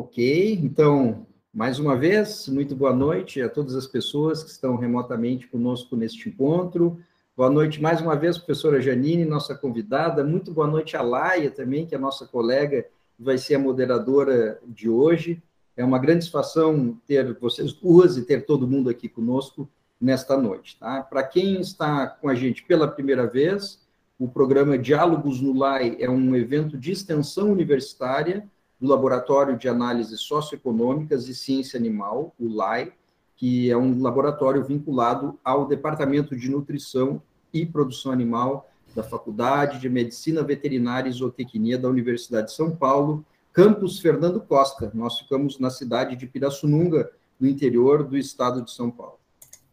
Ok, então, mais uma vez, muito boa noite a todas as pessoas que estão remotamente conosco neste encontro. Boa noite mais uma vez, professora Janine, nossa convidada. Muito boa noite a Laia também, que é a nossa colega, vai ser a moderadora de hoje. É uma grande satisfação ter vocês duas e ter todo mundo aqui conosco nesta noite. Tá? Para quem está com a gente pela primeira vez, o programa Diálogos no LAI é um evento de extensão universitária do Laboratório de Análises Socioeconômicas e Ciência Animal, o LAI, que é um laboratório vinculado ao Departamento de Nutrição e Produção Animal da Faculdade de Medicina Veterinária e Zootecnia da Universidade de São Paulo, campus Fernando Costa. Nós ficamos na cidade de Pirassununga, no interior do estado de São Paulo.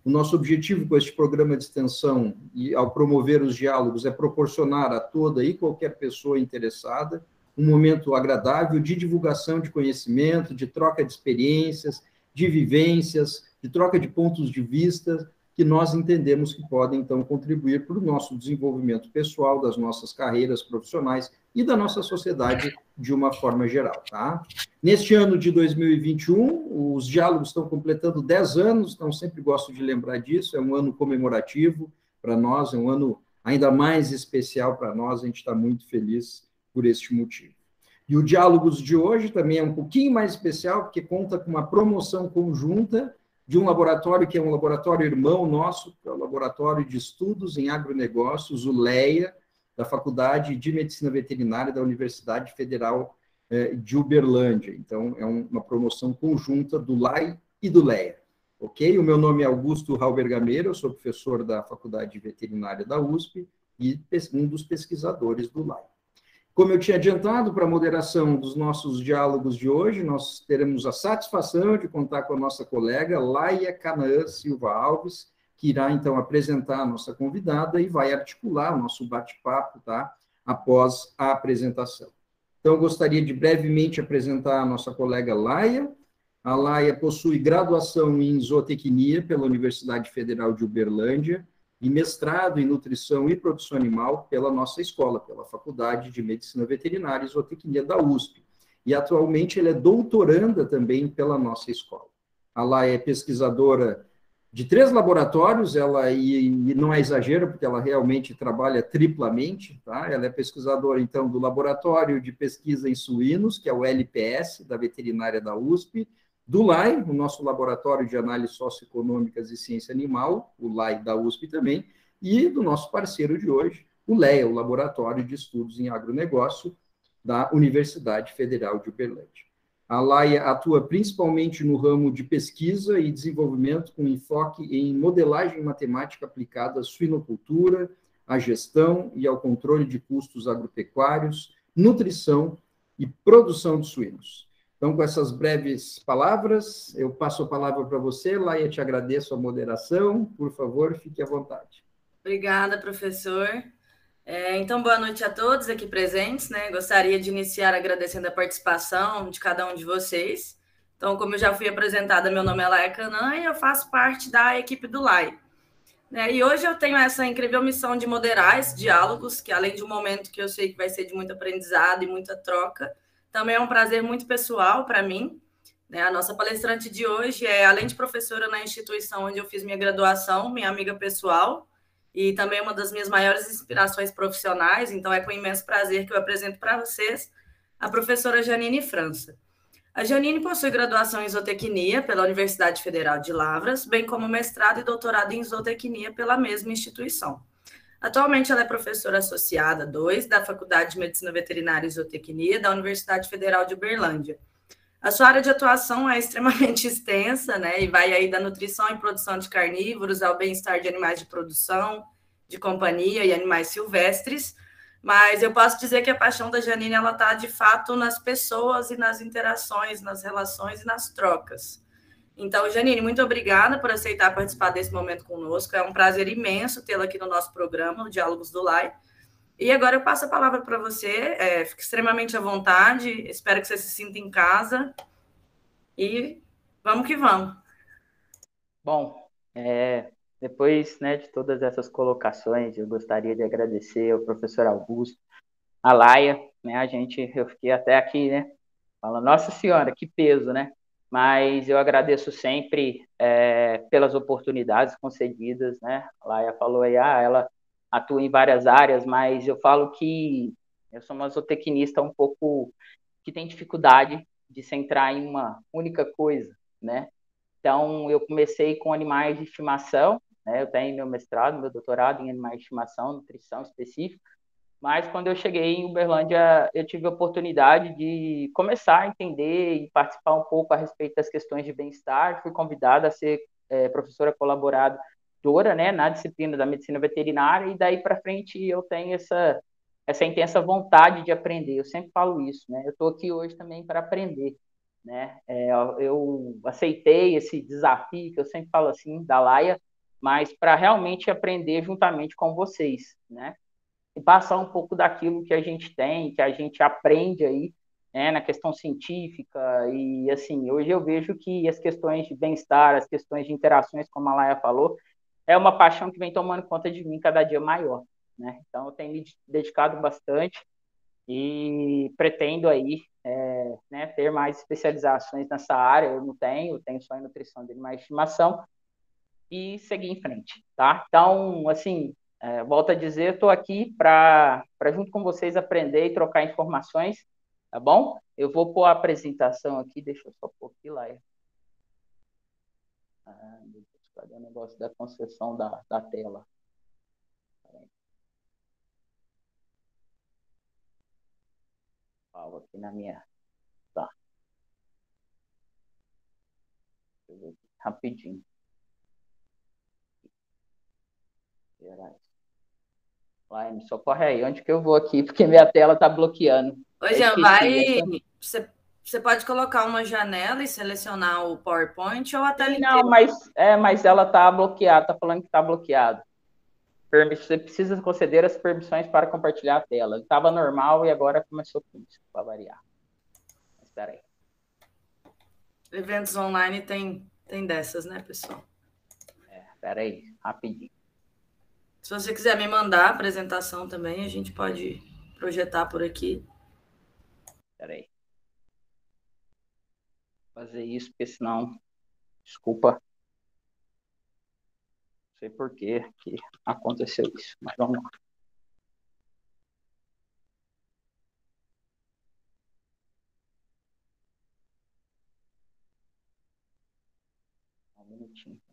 O nosso objetivo com este programa de extensão e ao promover os diálogos é proporcionar a toda e qualquer pessoa interessada um momento agradável de divulgação de conhecimento, de troca de experiências, de vivências, de troca de pontos de vista que nós entendemos que podem, então, contribuir para o nosso desenvolvimento pessoal, das nossas carreiras profissionais e da nossa sociedade de uma forma geral, tá? Neste ano de 2021, os diálogos estão completando 10 anos, então sempre gosto de lembrar disso, é um ano comemorativo para nós, é um ano ainda mais especial para nós, a gente está muito feliz por este motivo. E o Diálogos de hoje também é um pouquinho mais especial, porque conta com uma promoção conjunta de um laboratório que é um laboratório irmão nosso, que é o Laboratório de Estudos em Agronegócios, o LEA, da Faculdade de Medicina Veterinária da Universidade Federal eh, de Uberlândia. Então, é uma promoção conjunta do LAI e do LEA. Ok? O meu nome é Augusto Halber Gameiro, eu sou professor da Faculdade Veterinária da USP e um dos pesquisadores do LAI. Como eu tinha adiantado para a moderação dos nossos diálogos de hoje, nós teremos a satisfação de contar com a nossa colega Laia Canaã Silva Alves, que irá então apresentar a nossa convidada e vai articular o nosso bate-papo, tá? Após a apresentação. Então, eu gostaria de brevemente apresentar a nossa colega Laia. A Laia possui graduação em zootecnia pela Universidade Federal de Uberlândia e mestrado em nutrição e produção animal pela nossa escola, pela Faculdade de Medicina Veterinária e Zootecnia da USP. E atualmente ela é doutoranda também pela nossa escola. Ela é pesquisadora de três laboratórios, ela e, e, não é exagero, porque ela realmente trabalha triplamente, tá? Ela é pesquisadora, então, do Laboratório de Pesquisa em Suínos, que é o LPS, da Veterinária da USP, do LAI, o nosso Laboratório de Análise Socioeconômicas e Ciência Animal, o LAI da USP também, e do nosso parceiro de hoje, o LEA, o Laboratório de Estudos em Agronegócio da Universidade Federal de Uberlândia. A LAIA atua principalmente no ramo de pesquisa e desenvolvimento com enfoque em modelagem matemática aplicada à suinocultura, à gestão e ao controle de custos agropecuários, nutrição e produção de suínos. Então, com essas breves palavras, eu passo a palavra para você, Laia, te agradeço a moderação, por favor, fique à vontade. Obrigada, professor. É, então, boa noite a todos aqui presentes. Né? Gostaria de iniciar agradecendo a participação de cada um de vocês. Então, como eu já fui apresentada, meu nome é Laia Canã e eu faço parte da equipe do LAI. É, e hoje eu tenho essa incrível missão de moderar esses diálogos, que além de um momento que eu sei que vai ser de muito aprendizado e muita troca, também é um prazer muito pessoal para mim. Né? A nossa palestrante de hoje é, além de professora na instituição onde eu fiz minha graduação, minha amiga pessoal e também uma das minhas maiores inspirações profissionais. Então, é com imenso prazer que eu apresento para vocês a professora Janine França. A Janine possui graduação em zootecnia pela Universidade Federal de Lavras, bem como mestrado e doutorado em zootecnia pela mesma instituição. Atualmente, ela é professora associada 2 da Faculdade de Medicina Veterinária e Zootecnia da Universidade Federal de Uberlândia. A sua área de atuação é extremamente extensa, né? E vai aí da nutrição e produção de carnívoros ao bem-estar de animais de produção, de companhia e animais silvestres. Mas eu posso dizer que a paixão da Janine ela está de fato nas pessoas e nas interações, nas relações e nas trocas. Então, Janine, muito obrigada por aceitar participar desse momento conosco. É um prazer imenso tê-la aqui no nosso programa, o Diálogos do LAI. E agora eu passo a palavra para você. É, fique extremamente à vontade. Espero que você se sinta em casa. E vamos que vamos. Bom, é, depois né, de todas essas colocações, eu gostaria de agradecer ao professor Augusto, a Laia, né, a gente, eu fiquei até aqui, né, Fala, nossa senhora, que peso, né? Mas eu agradeço sempre é, pelas oportunidades concedidas, né? A Laia falou aí, ah, ela atua em várias áreas, mas eu falo que eu sou uma zootecnista um pouco que tem dificuldade de centrar em uma única coisa, né? Então, eu comecei com animais de estimação, né? Eu tenho meu mestrado, meu doutorado em animais de estimação, nutrição específica, mas quando eu cheguei em Uberlândia, eu tive a oportunidade de começar a entender e participar um pouco a respeito das questões de bem-estar. Fui convidada a ser é, professora colaboradora, né, na disciplina da medicina veterinária, e daí para frente eu tenho essa essa intensa vontade de aprender. Eu sempre falo isso, né? Eu estou aqui hoje também para aprender, né? É, eu aceitei esse desafio que eu sempre falo assim da Laia, mas para realmente aprender juntamente com vocês, né? E passar um pouco daquilo que a gente tem, que a gente aprende aí, né, na questão científica e assim, hoje eu vejo que as questões de bem-estar, as questões de interações, como a Laia falou, é uma paixão que vem tomando conta de mim cada dia maior né? Então eu tenho me dedicado bastante e pretendo aí é, né, ter mais especializações nessa área. Eu não tenho, eu tenho só em nutrição de de estimação e seguir em frente, tá? Então, assim, é, volto a dizer, estou aqui para junto com vocês aprender e trocar informações, tá bom? Eu vou pôr a apresentação aqui, deixa eu só pôr aqui lá. Ah, cadê o negócio da concessão da, da tela? Falo aqui na minha. Tá. Rapidinho. Gerais. Vai, me socorre aí. Onde que eu vou aqui? Porque minha tela tá bloqueando. Oi, Jean, vai. Você, você pode colocar uma janela e selecionar o PowerPoint ou até Não, mas, é, mas ela tá bloqueada, tá falando que tá bloqueado você precisa conceder as permissões para compartilhar a tela. Estava normal e agora começou com isso, para variar. Espera aí. Eventos online tem, tem dessas, né, pessoal? É, espera aí, rapidinho. Se você quiser me mandar a apresentação também, a gente pode projetar por aqui. Espera aí. Fazer isso, porque senão, desculpa, sei por que aconteceu isso, mas vamos lá. Um minutinho.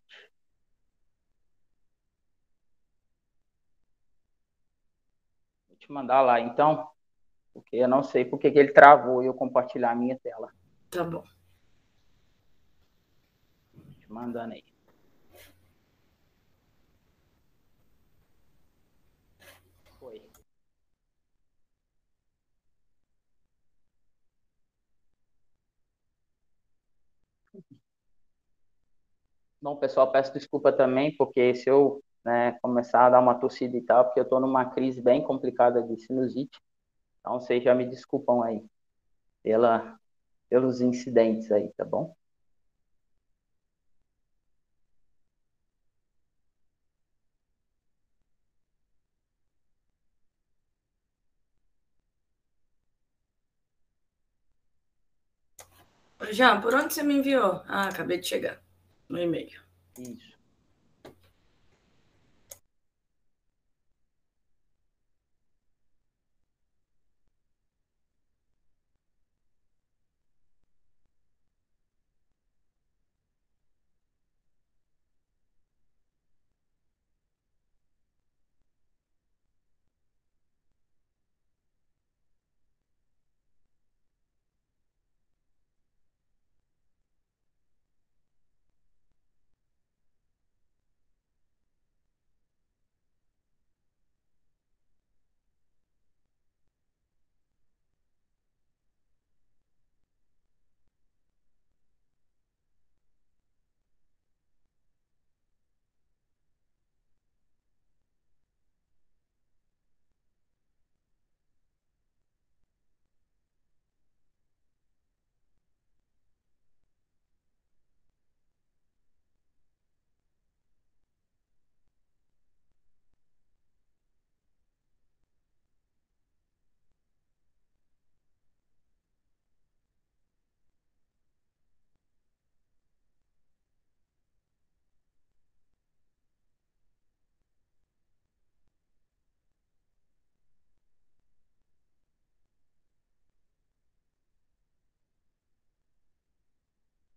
Te mandar lá, então, porque eu não sei porque que ele travou e eu compartilhar a minha tela. Tá bom. Te mandando aí. Bom, pessoal, peço desculpa também, porque se eu né, começar a dar uma tossida e tal, porque eu estou numa crise bem complicada de sinusite, então vocês já me desculpam aí pela, pelos incidentes aí, tá bom? Jean, por onde você me enviou? Ah, acabei de chegar no e-mail. Isso.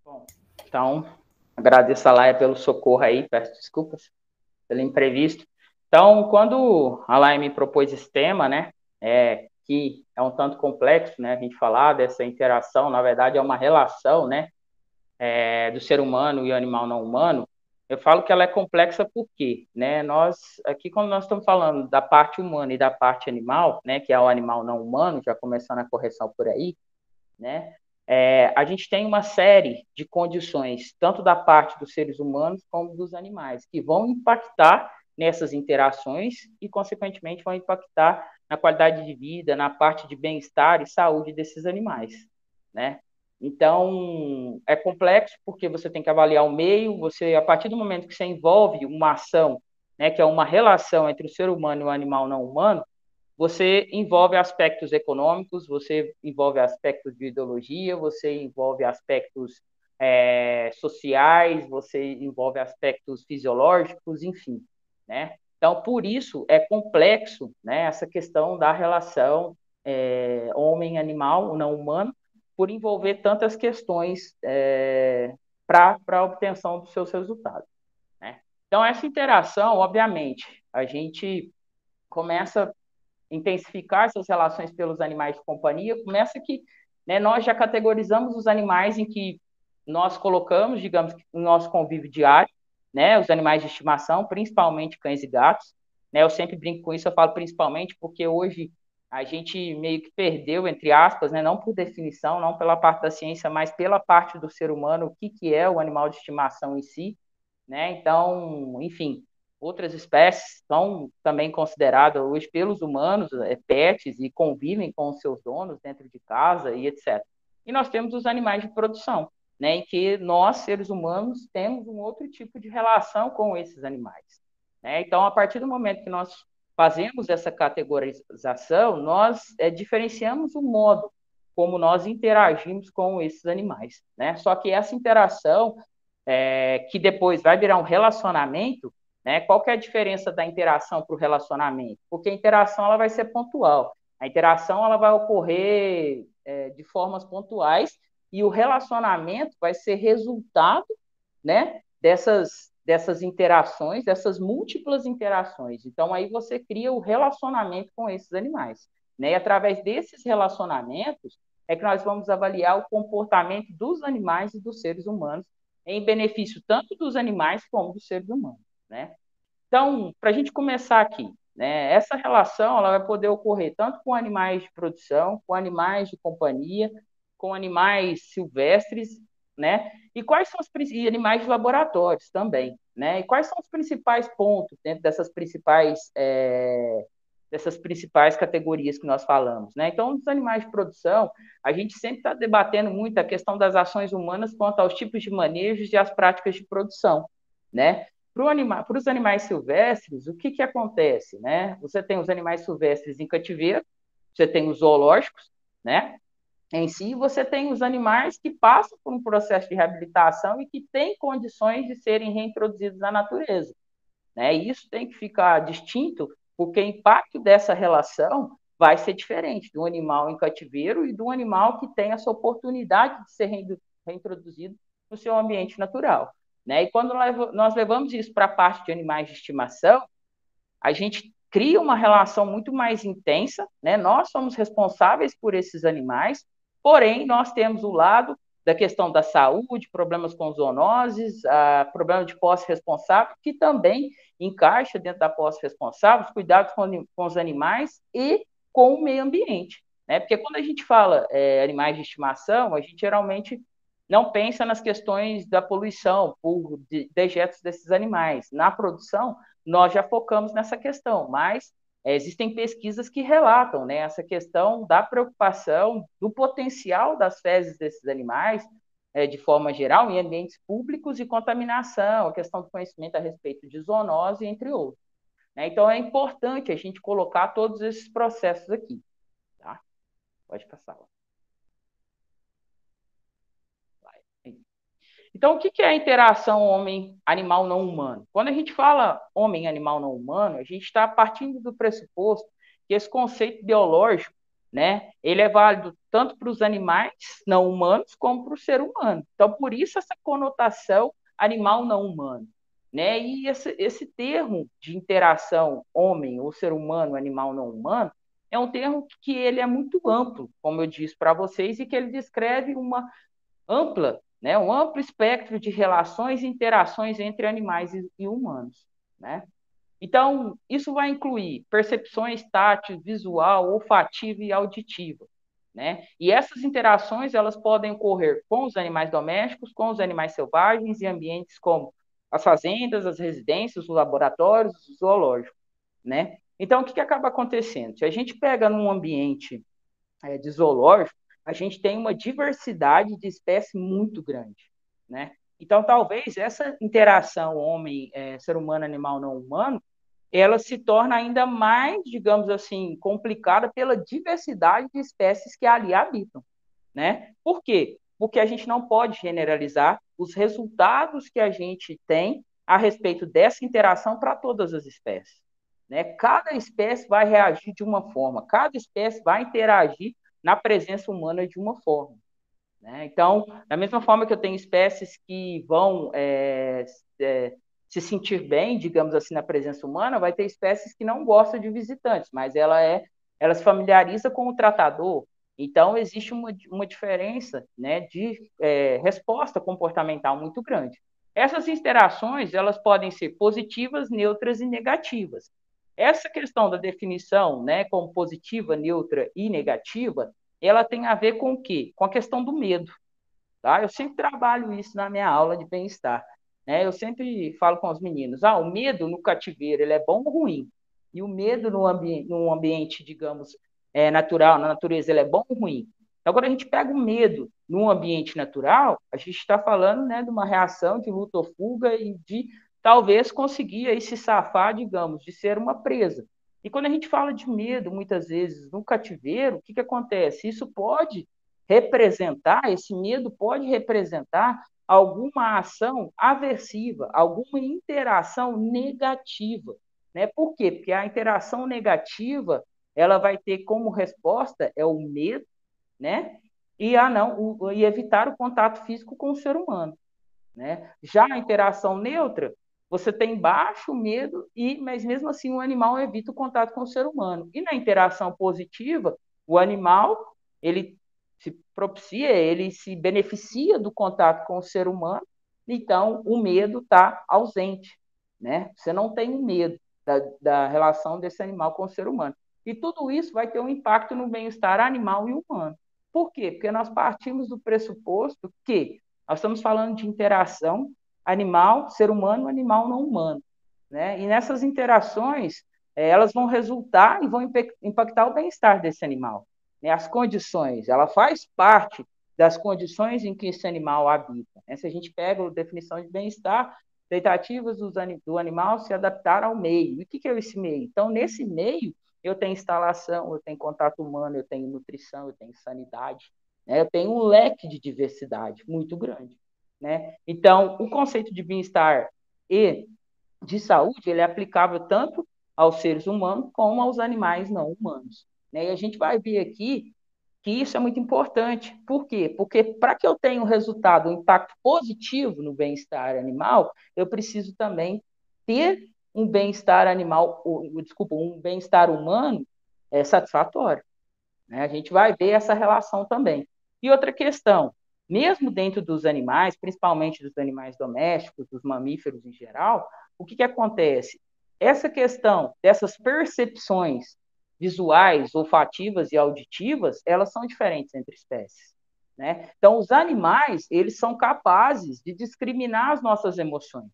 Bom, então, agradeço a Laia pelo socorro aí, peço desculpas pelo imprevisto. Então, quando a Laia me propôs esse tema, né, é, que é um tanto complexo, né, a gente falar dessa interação, na verdade é uma relação, né, é, do ser humano e animal não humano, eu falo que ela é complexa porque, né, nós, aqui quando nós estamos falando da parte humana e da parte animal, né, que é o animal não humano, já começando a correção por aí, né, é, a gente tem uma série de condições, tanto da parte dos seres humanos como dos animais, que vão impactar nessas interações e, consequentemente, vão impactar na qualidade de vida, na parte de bem-estar e saúde desses animais, né? Então, é complexo porque você tem que avaliar o meio, você, a partir do momento que você envolve uma ação, né, que é uma relação entre o ser humano e o animal não humano, você envolve aspectos econômicos, você envolve aspectos de ideologia, você envolve aspectos é, sociais, você envolve aspectos fisiológicos, enfim, né? Então, por isso é complexo, né, essa questão da relação é, homem-animal, não humano, por envolver tantas questões é, para a obtenção dos seus resultados. Né? Então, essa interação, obviamente, a gente começa intensificar essas relações pelos animais de companhia, começa que né, nós já categorizamos os animais em que nós colocamos, digamos, no nosso convívio diário, né, os animais de estimação, principalmente cães e gatos. Né, eu sempre brinco com isso, eu falo principalmente porque hoje a gente meio que perdeu, entre aspas, né, não por definição, não pela parte da ciência, mas pela parte do ser humano, o que, que é o animal de estimação em si. Né? Então, enfim, outras espécies são também consideradas hoje pelos humanos é, pets e convivem com os seus donos dentro de casa e etc. E nós temos os animais de produção, né, em que nós, seres humanos, temos um outro tipo de relação com esses animais. Né? Então, a partir do momento que nós fazemos essa categorização, nós é, diferenciamos o modo como nós interagimos com esses animais, né? Só que essa interação, é, que depois vai virar um relacionamento, né? Qual que é a diferença da interação para o relacionamento? Porque a interação ela vai ser pontual, a interação ela vai ocorrer é, de formas pontuais e o relacionamento vai ser resultado, né? Dessas dessas interações, dessas múltiplas interações. Então, aí você cria o relacionamento com esses animais. Né? E através desses relacionamentos é que nós vamos avaliar o comportamento dos animais e dos seres humanos, em benefício tanto dos animais como dos seres humanos. Né? Então, para a gente começar aqui, né, essa relação ela vai poder ocorrer tanto com animais de produção, com animais de companhia, com animais silvestres né? E quais são os e animais de laboratórios também, né? E quais são os principais pontos dentro dessas principais é, dessas principais categorias que nós falamos, né? Então, dos animais de produção, a gente sempre está debatendo muito a questão das ações humanas quanto aos tipos de manejos e as práticas de produção, né? Para anima os animais silvestres, o que, que acontece, né? Você tem os animais silvestres em cativeiro, você tem os zoológicos, né? em si, você tem os animais que passam por um processo de reabilitação e que têm condições de serem reintroduzidos na natureza. Né? Isso tem que ficar distinto, porque o impacto dessa relação vai ser diferente do animal em cativeiro e do animal que tem essa oportunidade de ser reintroduzido no seu ambiente natural. Né? E quando nós levamos isso para a parte de animais de estimação, a gente cria uma relação muito mais intensa, né? Nós somos responsáveis por esses animais, Porém, nós temos o lado da questão da saúde, problemas com zoonoses, a problema de posse responsável, que também encaixa dentro da posse responsável, os cuidados com, com os animais e com o meio ambiente. Né? Porque quando a gente fala é, animais de estimação, a gente geralmente não pensa nas questões da poluição por dejetos desses animais. Na produção, nós já focamos nessa questão, mas é, existem pesquisas que relatam né, essa questão da preocupação do potencial das fezes desses animais, é, de forma geral, em ambientes públicos e contaminação, a questão do conhecimento a respeito de zoonose, entre outros. Né? Então, é importante a gente colocar todos esses processos aqui. Tá? Pode passar lá. Então, o que é a interação homem-animal não humano? Quando a gente fala homem-animal não humano, a gente está partindo do pressuposto que esse conceito biológico, né? Ele é válido tanto para os animais não humanos como para o ser humano. Então, por isso essa conotação animal não humano, né? E esse, esse termo de interação homem ou ser humano, animal não humano, é um termo que ele é muito amplo, como eu disse para vocês, e que ele descreve uma ampla, né, um amplo espectro de relações e interações entre animais e, humanos, né? Então, isso vai incluir percepções tátil, visual, olfativa e auditiva. Né? E essas interações elas podem ocorrer com os animais domésticos, com os animais selvagens e ambientes como as fazendas, as residências, os laboratórios, os zoológicos. Né? Então, o que, que acaba acontecendo? Se a gente pega num ambiente é, de zoológico, a gente tem uma diversidade de espécies muito grande. Né? Então, talvez essa interação homem, é, ser humano, animal, não humano, ela se torna ainda mais, digamos assim, complicada pela diversidade de espécies que ali habitam, né? Por quê? Porque a gente não pode generalizar os resultados que a gente tem a respeito dessa interação para todas as espécies. Né? Cada espécie vai reagir de uma forma, cada espécie vai interagir na presença humana de uma forma. Né? Então, da mesma forma que eu tenho espécies que vão é, é, se sentir bem, digamos assim, na presença humana, vai ter espécies que não gostam de visitantes, mas ela é, ela se familiariza com o tratador. Então, existe uma, uma diferença né, de é, resposta comportamental muito grande. Essas interações, elas podem ser positivas, neutras e negativas. Essa questão da definição, né, como positiva, neutra e negativa, ela tem a ver com o quê? Com a questão do medo. Tá? Eu sempre trabalho isso na minha aula de bem-estar. Né? Eu sempre falo com os meninos, ah, o medo no cativeiro ele é bom ou ruim? E o medo no, ambi no ambiente, digamos, é, natural, na natureza, ele é bom ou ruim? Então, quando a gente pega o medo no ambiente natural, a gente está falando né, de uma reação de luta ou fuga e de talvez conseguir aí se safar, digamos, de ser uma presa. E quando a gente fala de medo, muitas vezes, no cativeiro, o que, que acontece? Isso pode representar, esse medo pode representar alguma ação aversiva, alguma interação negativa. Né? Por quê? Porque a interação negativa ela vai ter como resposta é o medo, né? E a não o, e evitar o contato físico com o ser humano, né? Já a interação neutra, você tem baixo medo e mas mesmo assim o animal evita o contato com o ser humano. E na interação positiva, o animal ele se propicia, ele se beneficia do contato com o ser humano, então o medo está ausente, né? Você não tem medo da, da relação desse animal com o ser humano. E tudo isso vai ter um impacto no bem-estar animal e humano. Por quê? Porque nós partimos do pressuposto que nós estamos falando de interação animal, ser humano, animal não humano. Né? E nessas interações, eh, elas vão resultar e vão impactar o bem-estar desse animal né, as condições, ela faz parte das condições em que esse animal habita. Né? Se a gente pega a definição de bem-estar, tentativas do animal se adaptar ao meio. E o que é esse meio? Então, nesse meio, eu tenho instalação, eu tenho contato humano, eu tenho nutrição, eu tenho sanidade, né? eu tenho um leque de diversidade muito grande. Né? Então, o conceito de bem-estar e de saúde ele é aplicável tanto aos seres humanos como aos animais não humanos. Né? E a gente vai ver aqui que isso é muito importante. Por quê? Porque para que eu tenha um resultado, um impacto positivo no bem-estar animal, eu preciso também ter um bem-estar animal, ou, desculpa, um bem-estar humano é, satisfatório. Né? A gente vai ver essa relação também. E outra questão, mesmo dentro dos animais, principalmente dos animais domésticos, dos mamíferos em geral, o que, que acontece? Essa questão dessas percepções visuais, olfativas e auditivas, elas são diferentes entre espécies. Né? Então, os animais, eles são capazes de discriminar as nossas emoções.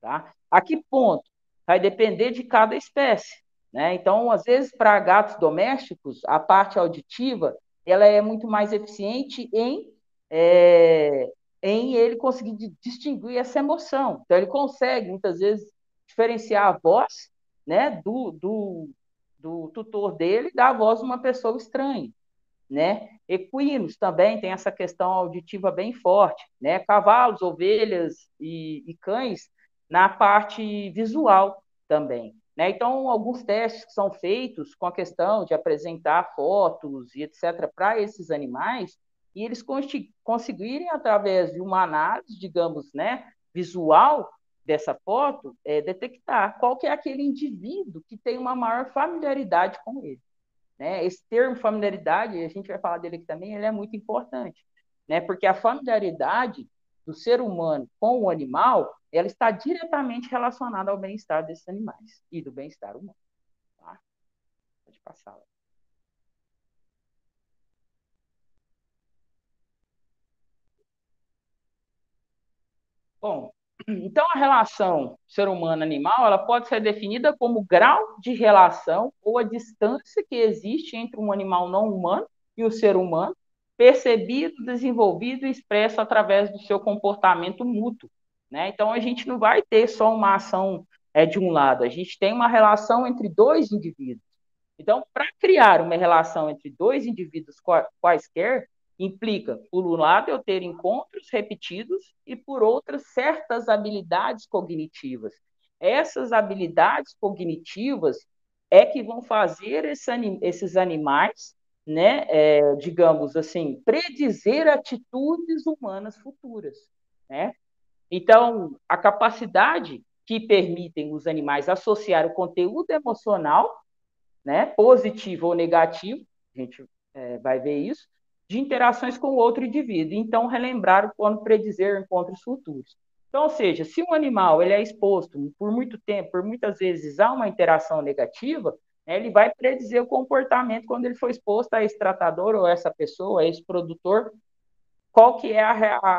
Tá? A que ponto? Vai depender de cada espécie. Né? Então, às vezes, para gatos domésticos, a parte auditiva ela é muito mais eficiente em, é, em ele conseguir distinguir essa emoção. Então, ele consegue, muitas vezes, diferenciar a voz né, do, do, do tutor dele dá a voz de uma pessoa estranha, né? Equinos também tem essa questão auditiva bem forte, né? Cavalos, ovelhas e, e cães na parte visual também. Né? Então, alguns testes que são feitos com a questão de apresentar fotos e etc. para esses animais, e eles conseguirem, através de uma análise, digamos, né, visual dessa foto, é, detectar qual que é aquele indivíduo que tem uma maior familiaridade com ele. Né? Esse termo familiaridade, a gente vai falar dele aqui também, ele é muito importante, né? porque a familiaridade do ser humano com o animal, ela está diretamente relacionada ao bem-estar desses animais e do bem-estar humano. Tá? Pode passar. Bom, então a relação ser humano-animal, ela pode ser definida como grau de relação ou a distância que existe entre um animal não humano e o ser humano, percebido, desenvolvido e expresso através do seu comportamento mútuo. Né? Então, a gente não vai ter só uma ação é, de um lado, a gente tem uma relação entre dois indivíduos. Então, para criar uma relação entre dois indivíduos quaisquer, implica, por um lado, eu ter encontros repetidos e, por outras, certas habilidades cognitivas. Essas habilidades cognitivas é que vão fazer esse, esses animais né, é, digamos assim, predizer atitudes humanas futuras, né? Então, a capacidade que permitem os animais associar o conteúdo emocional, né, positivo ou negativo, a gente é, vai ver isso, de interações com outro indivíduo. Então, relembrar quando predizer encontros futuros. Então, ou seja, se um animal ele é exposto por muito tempo, por muitas vezes a uma interação negativa, né, ele vai predizer o comportamento quando ele for exposto a esse tratador ou essa pessoa, a esse produtor, qual que é a, a,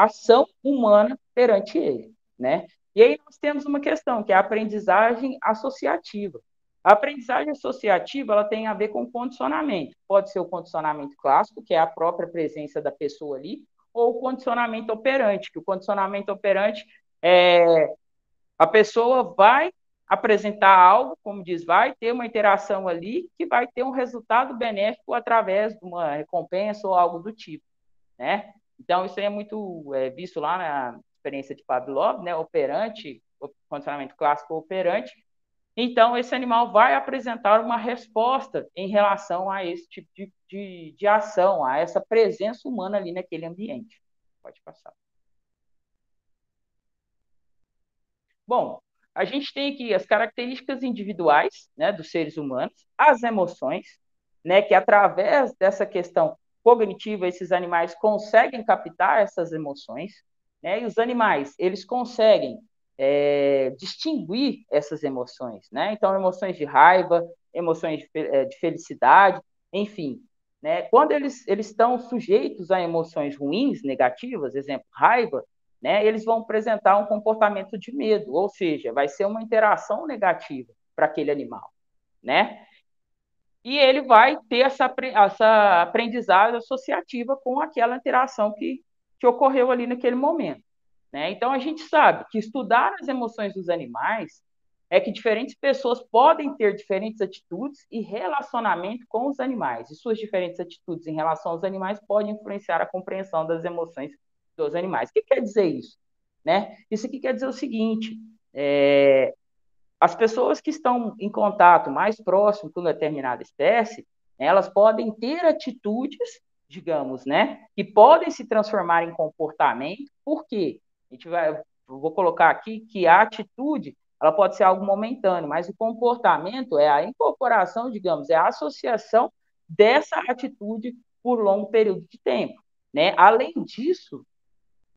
a ação humana perante ele, né? E aí nós temos uma questão, que é a aprendizagem associativa. A aprendizagem associativa ela tem a ver com condicionamento. Pode ser o condicionamento clássico, que é a própria presença da pessoa ali, ou o condicionamento operante, que o condicionamento operante é a pessoa vai apresentar algo, como diz, vai ter uma interação ali que vai ter um resultado benéfico através de uma recompensa ou algo do tipo, né? Então, isso é muito é, visto lá na experiência de Pavlov, né? Operante, condicionamento clássico operante. Então, esse animal vai apresentar uma resposta em relação a esse tipo de, de, de ação, a essa presença humana ali naquele ambiente. Pode passar. Bom, a gente tem aqui as características individuais né, dos seres humanos, as emoções, né, que através dessa questão cognitiva esses animais conseguem captar essas emoções, né, e os animais eles conseguem é, distinguir essas emoções, né? Então emoções de raiva, emoções de, é, de felicidade, enfim, né? Quando eles eles estão sujeitos a emoções ruins, negativas, exemplo raiva, né, eles vão apresentar um comportamento de medo, ou seja, vai ser uma interação negativa para aquele animal, né? E ele vai ter essa, essa aprendizagem associativa com aquela interação que, que ocorreu ali naquele momento. Né? Então, a gente sabe que estudar as emoções dos animais é que diferentes pessoas podem ter diferentes atitudes e relacionamento com os animais. E suas diferentes atitudes em relação aos animais podem influenciar a compreensão das emoções dos animais. O que quer dizer isso? Né? Isso aqui quer dizer o seguinte: é, as pessoas que estão em contato mais próximo com determinada espécie, elas podem ter atitudes, digamos, né, que podem se transformar em comportamento. Por quê? A gente vai, vou colocar aqui que a atitude ela pode ser algo momentâneo, mas o comportamento é a incorporação, digamos, é a associação dessa atitude por longo período de tempo. Né? Além disso,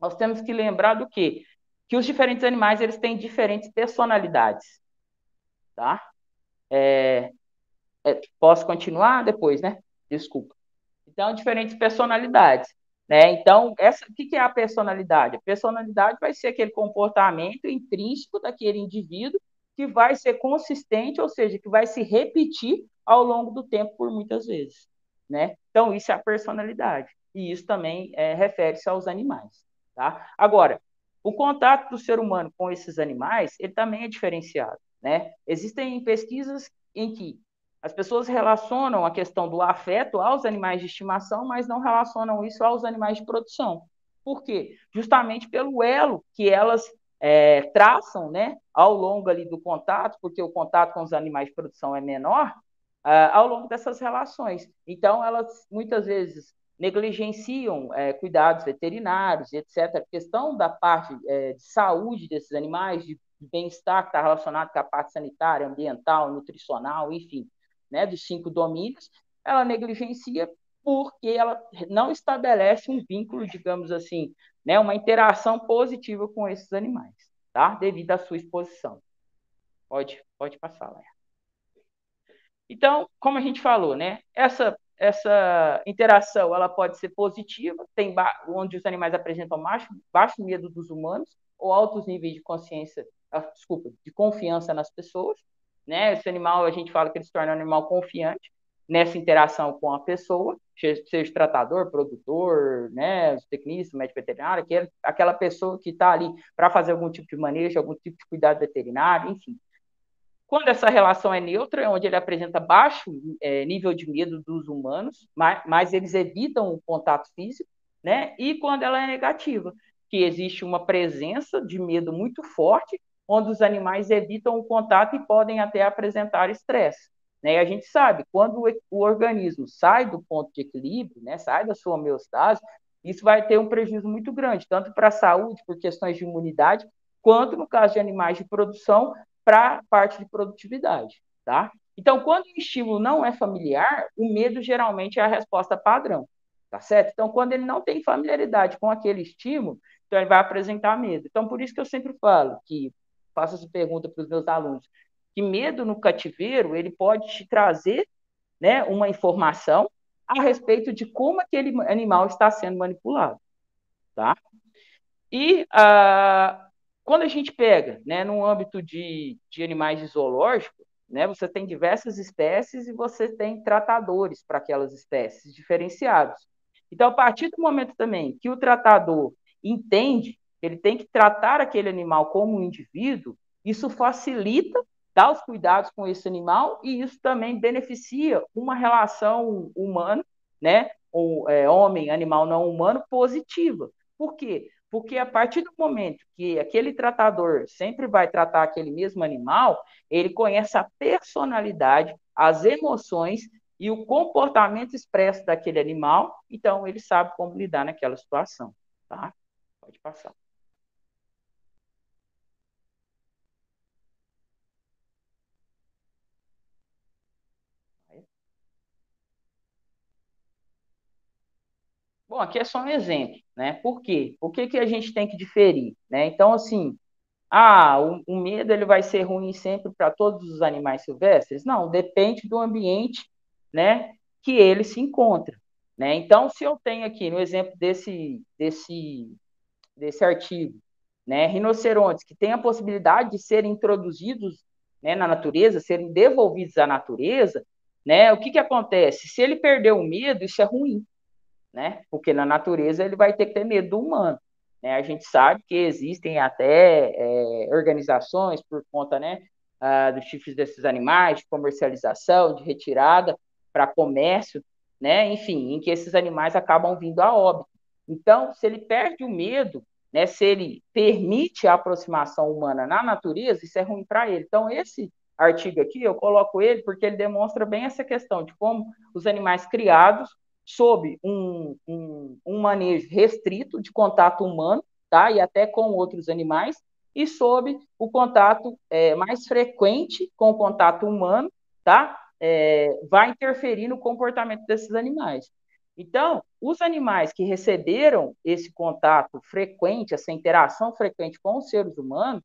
nós temos que lembrar do quê? Que os diferentes animais eles têm diferentes personalidades, tá? É, é, posso continuar depois, né? Desculpa. Então, diferentes personalidades, né? Então, essa, o que é a personalidade? A personalidade vai ser aquele comportamento intrínseco daquele indivíduo que vai ser consistente, ou seja, que vai se repetir ao longo do tempo por muitas vezes, né? Então, isso é a personalidade. E isso também é, refere-se aos animais. Tá? Agora, o contato do ser humano com esses animais, ele também é diferenciado. Né? Existem pesquisas em que as pessoas relacionam a questão do afeto aos animais de estimação, mas não relacionam isso aos animais de produção. Por quê? Justamente pelo elo que elas é, traçam, né, ao longo ali do contato, porque o contato com os animais de produção é menor, uh, ao longo dessas relações. Então, elas muitas vezes negligenciam é, cuidados veterinários, etc. A questão da parte é, de saúde desses animais, de bem-estar que está relacionado com a parte sanitária, ambiental, nutricional, enfim, né, dos cinco domínios, ela negligencia porque ela não estabelece um vínculo, digamos assim, né, uma interação positiva com esses animais, tá? Devido à sua exposição. Pode, pode passar, Léa. Então, como a gente falou, né, essa essa interação ela pode ser positiva, tem onde os animais apresentam baixo, baixo medo dos humanos ou altos níveis de consciência, ah, desculpa, de confiança nas pessoas, né? Esse animal a gente fala que ele se torna um animal confiante nessa interação com a pessoa, seja tratador, produtor, né, tecnista, médico veterinário, aquele, aquela pessoa que está ali para fazer algum tipo de manejo, algum tipo de cuidado veterinário, enfim. Quando essa relação é neutra, é onde ele apresenta baixo é, nível de medo dos humanos, mas, mas eles evitam o contato físico, né? E quando ela é negativa, que existe uma presença de medo muito forte, onde os animais evitam o contato e podem até apresentar estresse. Né? E a gente sabe, quando o organismo sai do ponto de equilíbrio, né, sai da sua homeostase, isso vai ter um prejuízo muito grande, tanto para a saúde, por questões de imunidade, quanto, no caso de animais de produção, para a parte de produtividade. Tá? Então, quando o estímulo não é familiar, o medo geralmente é a resposta padrão. Tá certo? Então, quando ele não tem familiaridade com aquele estímulo, então ele vai apresentar medo. Então, por isso que eu sempre falo que faço essa pergunta para os meus alunos que medo no cativeiro ele pode te trazer né, uma informação a respeito de como aquele animal está sendo manipulado, tá? E ah, quando a gente pega, né, no âmbito de, de animais zoológicos, né, você tem diversas espécies e você tem tratadores para aquelas espécies diferenciados. Então, a partir do momento também que o tratador entende ele tem que tratar aquele animal como um indivíduo, isso facilita dar os cuidados com esse animal e isso também beneficia uma relação humana, né, ou é, homem, animal não humano, positiva. Por quê? Porque a partir do momento que aquele tratador sempre vai tratar aquele mesmo animal, ele conhece a personalidade, as emoções e o comportamento expresso daquele animal, então ele sabe como lidar naquela situação, tá? Pode passar. Bom, aqui é só um exemplo, né? Por quê? O que, que a gente tem que diferir, né? Então, assim, ah, o, o medo ele vai ser ruim sempre para todos os animais silvestres? Não, depende do ambiente, né, que ele se encontra, né? Então, se eu tenho aqui, no exemplo desse, desse, desse artigo, né, rinocerontes que têm a possibilidade de serem introduzidos né, na natureza, serem devolvidos à natureza, né, o que, que acontece? Se ele perder o medo, isso é ruim, né? Porque na natureza ele vai ter que ter medo do humano. Né? A gente sabe que existem até é, organizações por conta, né, uh, dos chifres desses animais, de comercialização, de retirada para comércio, né? Enfim, em que esses animais acabam vindo a óbito. Então, se ele perde o medo, né, se ele permite a aproximação humana na natureza, isso é ruim para ele. Então, esse artigo aqui, eu coloco ele porque ele demonstra bem essa questão de como os animais criados sob um, um, um manejo restrito de contato humano, tá? E até com outros animais, e sob o contato é, mais frequente com o contato humano, tá? É, vai interferir no comportamento desses animais. Então, os animais que receberam esse contato frequente, essa interação frequente com os seres humanos,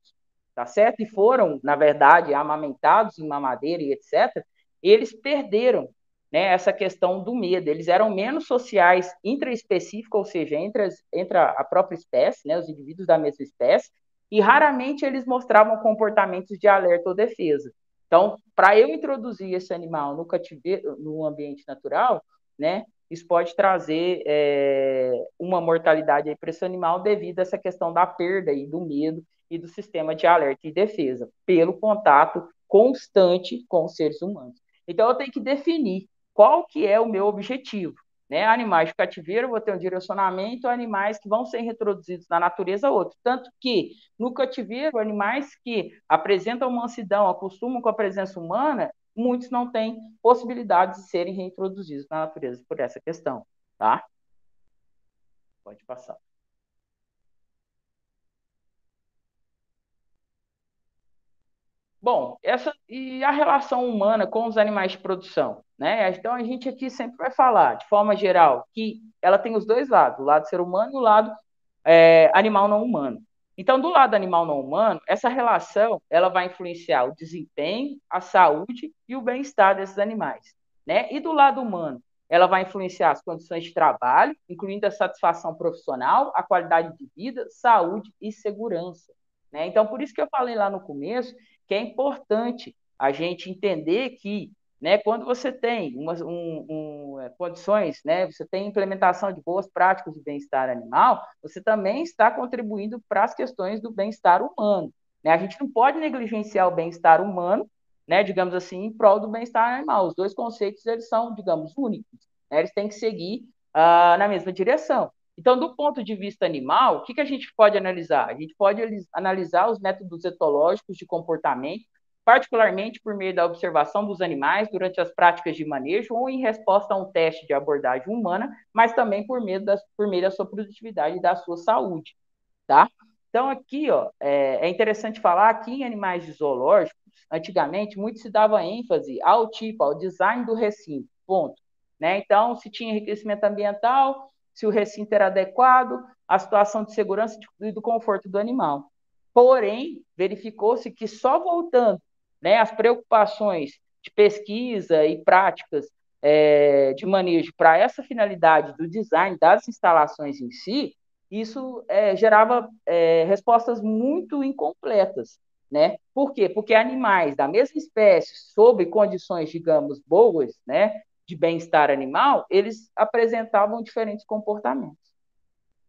tá certo? E foram, na verdade, amamentados em mamadeira e etc., eles perderam né, essa questão do medo. Eles eram menos sociais intraespecíficos, ou seja, entre, as, entre a própria espécie, né, os indivíduos da mesma espécie, e raramente eles mostravam comportamentos de alerta ou defesa. Então, para eu introduzir esse animal no cativeiro, no ambiente natural, né, isso pode trazer é, uma mortalidade para esse animal devido a essa questão da perda e do medo e do sistema de alerta e defesa, pelo contato constante com os seres humanos. Então, eu tenho que definir qual que é o meu objetivo, Né? Animais de cativeiro, vou ter um direcionamento, animais que vão ser reproduzidos na natureza, outro. Tanto que, no cativeiro, animais que apresentam mansidão, acostumam com a presença humana, muitos não têm possibilidade de serem reintroduzidos na natureza por essa questão, tá? Pode passar. Bom, essa e a relação humana com os animais de produção, né? Então a gente aqui sempre vai falar, de forma geral, que ela tem os dois lados, o lado ser humano e o lado é, animal não humano. Então, do lado animal não humano, essa relação ela vai influenciar o desempenho, a saúde e o bem-estar desses animais, né? E do lado humano, ela vai influenciar as condições de trabalho, incluindo a satisfação profissional, a qualidade de vida, saúde e segurança. Né? Então, por isso que eu falei lá no começo que é importante a gente entender que, né, quando você tem umas, um, um, é, condições, né, você tem implementação de boas práticas de bem-estar animal, você também está contribuindo para as questões do bem-estar humano. Né? A gente não pode negligenciar o bem-estar humano, né, digamos assim, em prol do bem-estar animal. Os dois conceitos eles são, digamos, únicos. Né? Eles têm que seguir uh, na mesma direção. Então, do ponto de vista animal, o que, que a gente pode analisar? A gente pode analisar os métodos etológicos de comportamento, particularmente por meio da observação dos animais durante as práticas de manejo ou em resposta a um teste de abordagem humana, mas também por meio, das, por meio da sua produtividade e da sua saúde, tá? Então, aqui, ó, é, é interessante falar que em animais zoológicos, antigamente, muito se dava ênfase ao tipo, ao design do recinto, ponto. Né? Então, se tinha enriquecimento ambiental, se o recinto era adequado, a situação de segurança e do conforto do animal. Porém, verificou-se que só voltando né, as preocupações de pesquisa e práticas é, de manejo para essa finalidade do design das instalações em si, isso é, gerava é, respostas muito incompletas. Né? Por quê? Porque animais da mesma espécie, sob condições, digamos, boas, né, de bem-estar animal, eles apresentavam diferentes comportamentos,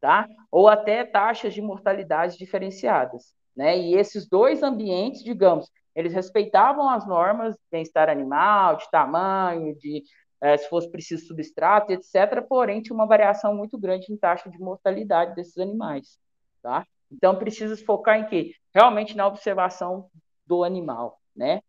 tá? Ou até taxas de mortalidade diferenciadas, né? E esses dois ambientes, digamos, eles respeitavam as normas de bem-estar animal, de tamanho, de é, se fosse preciso substrato, etc. Porém, tinha uma variação muito grande em taxa de mortalidade desses animais, tá? Então, precisa focar em quê? Realmente na observação do animal, né?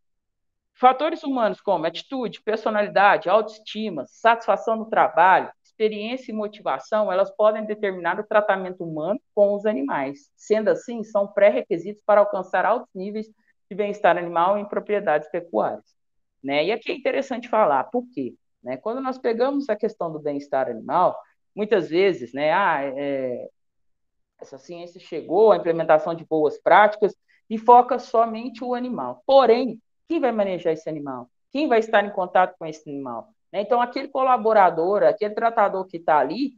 Fatores humanos como atitude, personalidade, autoestima, satisfação no trabalho, experiência e motivação, elas podem determinar o tratamento humano com os animais. Sendo assim, são pré-requisitos para alcançar altos níveis de bem-estar animal em propriedades pecuárias. Né? E aqui é interessante falar, por quê? Né? Quando nós pegamos a questão do bem-estar animal, muitas vezes, né, ah, é, essa ciência chegou à implementação de boas práticas e foca somente o animal. Porém, quem vai manejar esse animal? Quem vai estar em contato com esse animal? Né? Então, aquele colaborador, aquele tratador que está ali,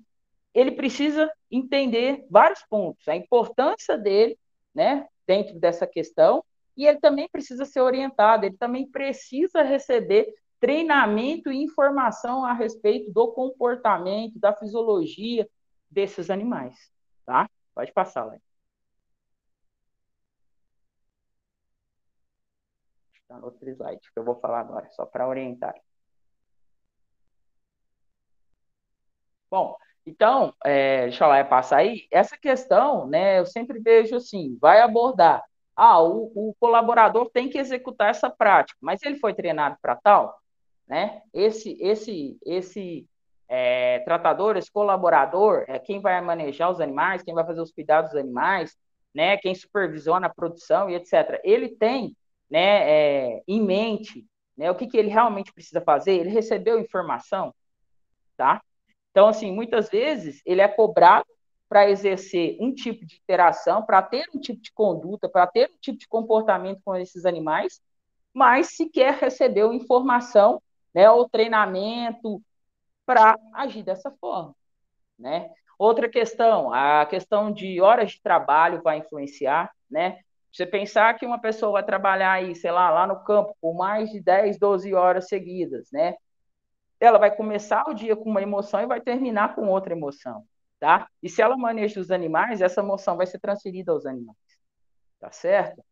ele precisa entender vários pontos, a importância dele, né, dentro dessa questão, e ele também precisa ser orientado, ele também precisa receber treinamento e informação a respeito do comportamento, da fisiologia desses animais, tá? Pode passar, Léo. Está no outro slide que eu vou falar agora, só para orientar. Bom, então, é, deixa eu lá passar aí. Essa questão, né, eu sempre vejo assim, vai abordar. Ah, o, o colaborador tem que executar essa prática, mas ele foi treinado para tal, né? Esse, esse, esse é, tratador, esse colaborador, é quem vai manejar os animais, quem vai fazer os cuidados dos animais, né? Quem supervisiona a produção e etc. Ele tem né, é, em mente né, o que, que ele realmente precisa fazer, ele recebeu informação, tá? Então, assim, muitas vezes ele é cobrado para exercer um tipo de interação, para ter um tipo de conduta, para ter um tipo de comportamento com esses animais, mas sequer recebeu informação, né, ou treinamento para agir dessa forma, né? Outra questão, a questão de horas de trabalho vai influenciar, né? Você pensar que uma pessoa vai trabalhar aí, sei lá, lá no campo por mais de 10, 12 horas seguidas, né? Ela vai começar o dia com uma emoção e vai terminar com outra emoção, tá? E se ela maneja os animais, essa emoção vai ser transferida aos animais, tá certo?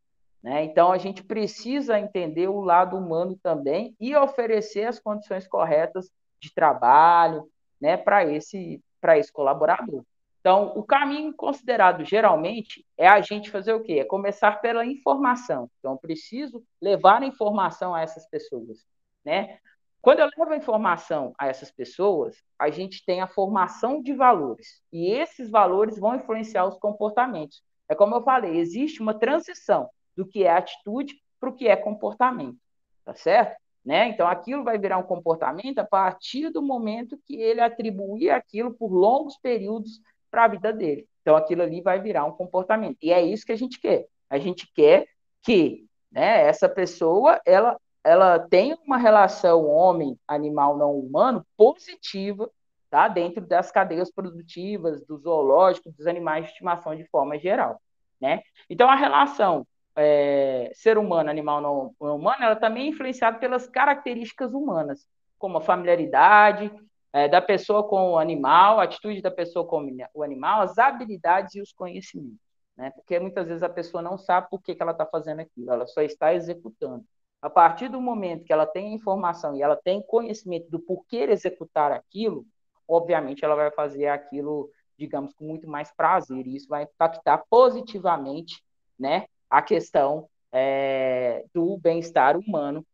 Né? Então a gente precisa entender o lado humano também e oferecer as condições corretas de trabalho, né, para esse, esse colaborador. Então, o caminho considerado geralmente é a gente fazer o quê? É começar pela informação. Então, preciso levar a informação a essas pessoas, né? Quando eu levo a informação a essas pessoas, a gente tem a formação de valores. E esses valores vão influenciar os comportamentos. É como eu falei, existe uma transição do que é atitude para o que é comportamento. Tá certo? Né? Então, aquilo vai virar um comportamento a partir do momento que ele atribuir aquilo por longos períodos para a vida dele. Então, aquilo ali vai virar um comportamento. E é isso que a gente quer. A gente quer que né, essa pessoa ela, ela tenha uma relação homem-animal não humano positiva tá, dentro das cadeias produtivas, do zoológico, dos animais de estimação de forma geral. Né? Então, a relação é, ser humano, animal não humano, ela também é influenciada pelas características humanas, como a familiaridade, é, da pessoa com o animal, a atitude da pessoa com o animal, as habilidades e os conhecimentos. Né? Porque muitas vezes a pessoa não sabe por que, que ela está fazendo aquilo, ela só está executando. A partir do momento que ela tem informação e ela tem conhecimento do porquê executar aquilo, obviamente ela vai fazer aquilo, digamos, com muito mais prazer, e isso vai impactar positivamente né, a questão é, do bem-estar humano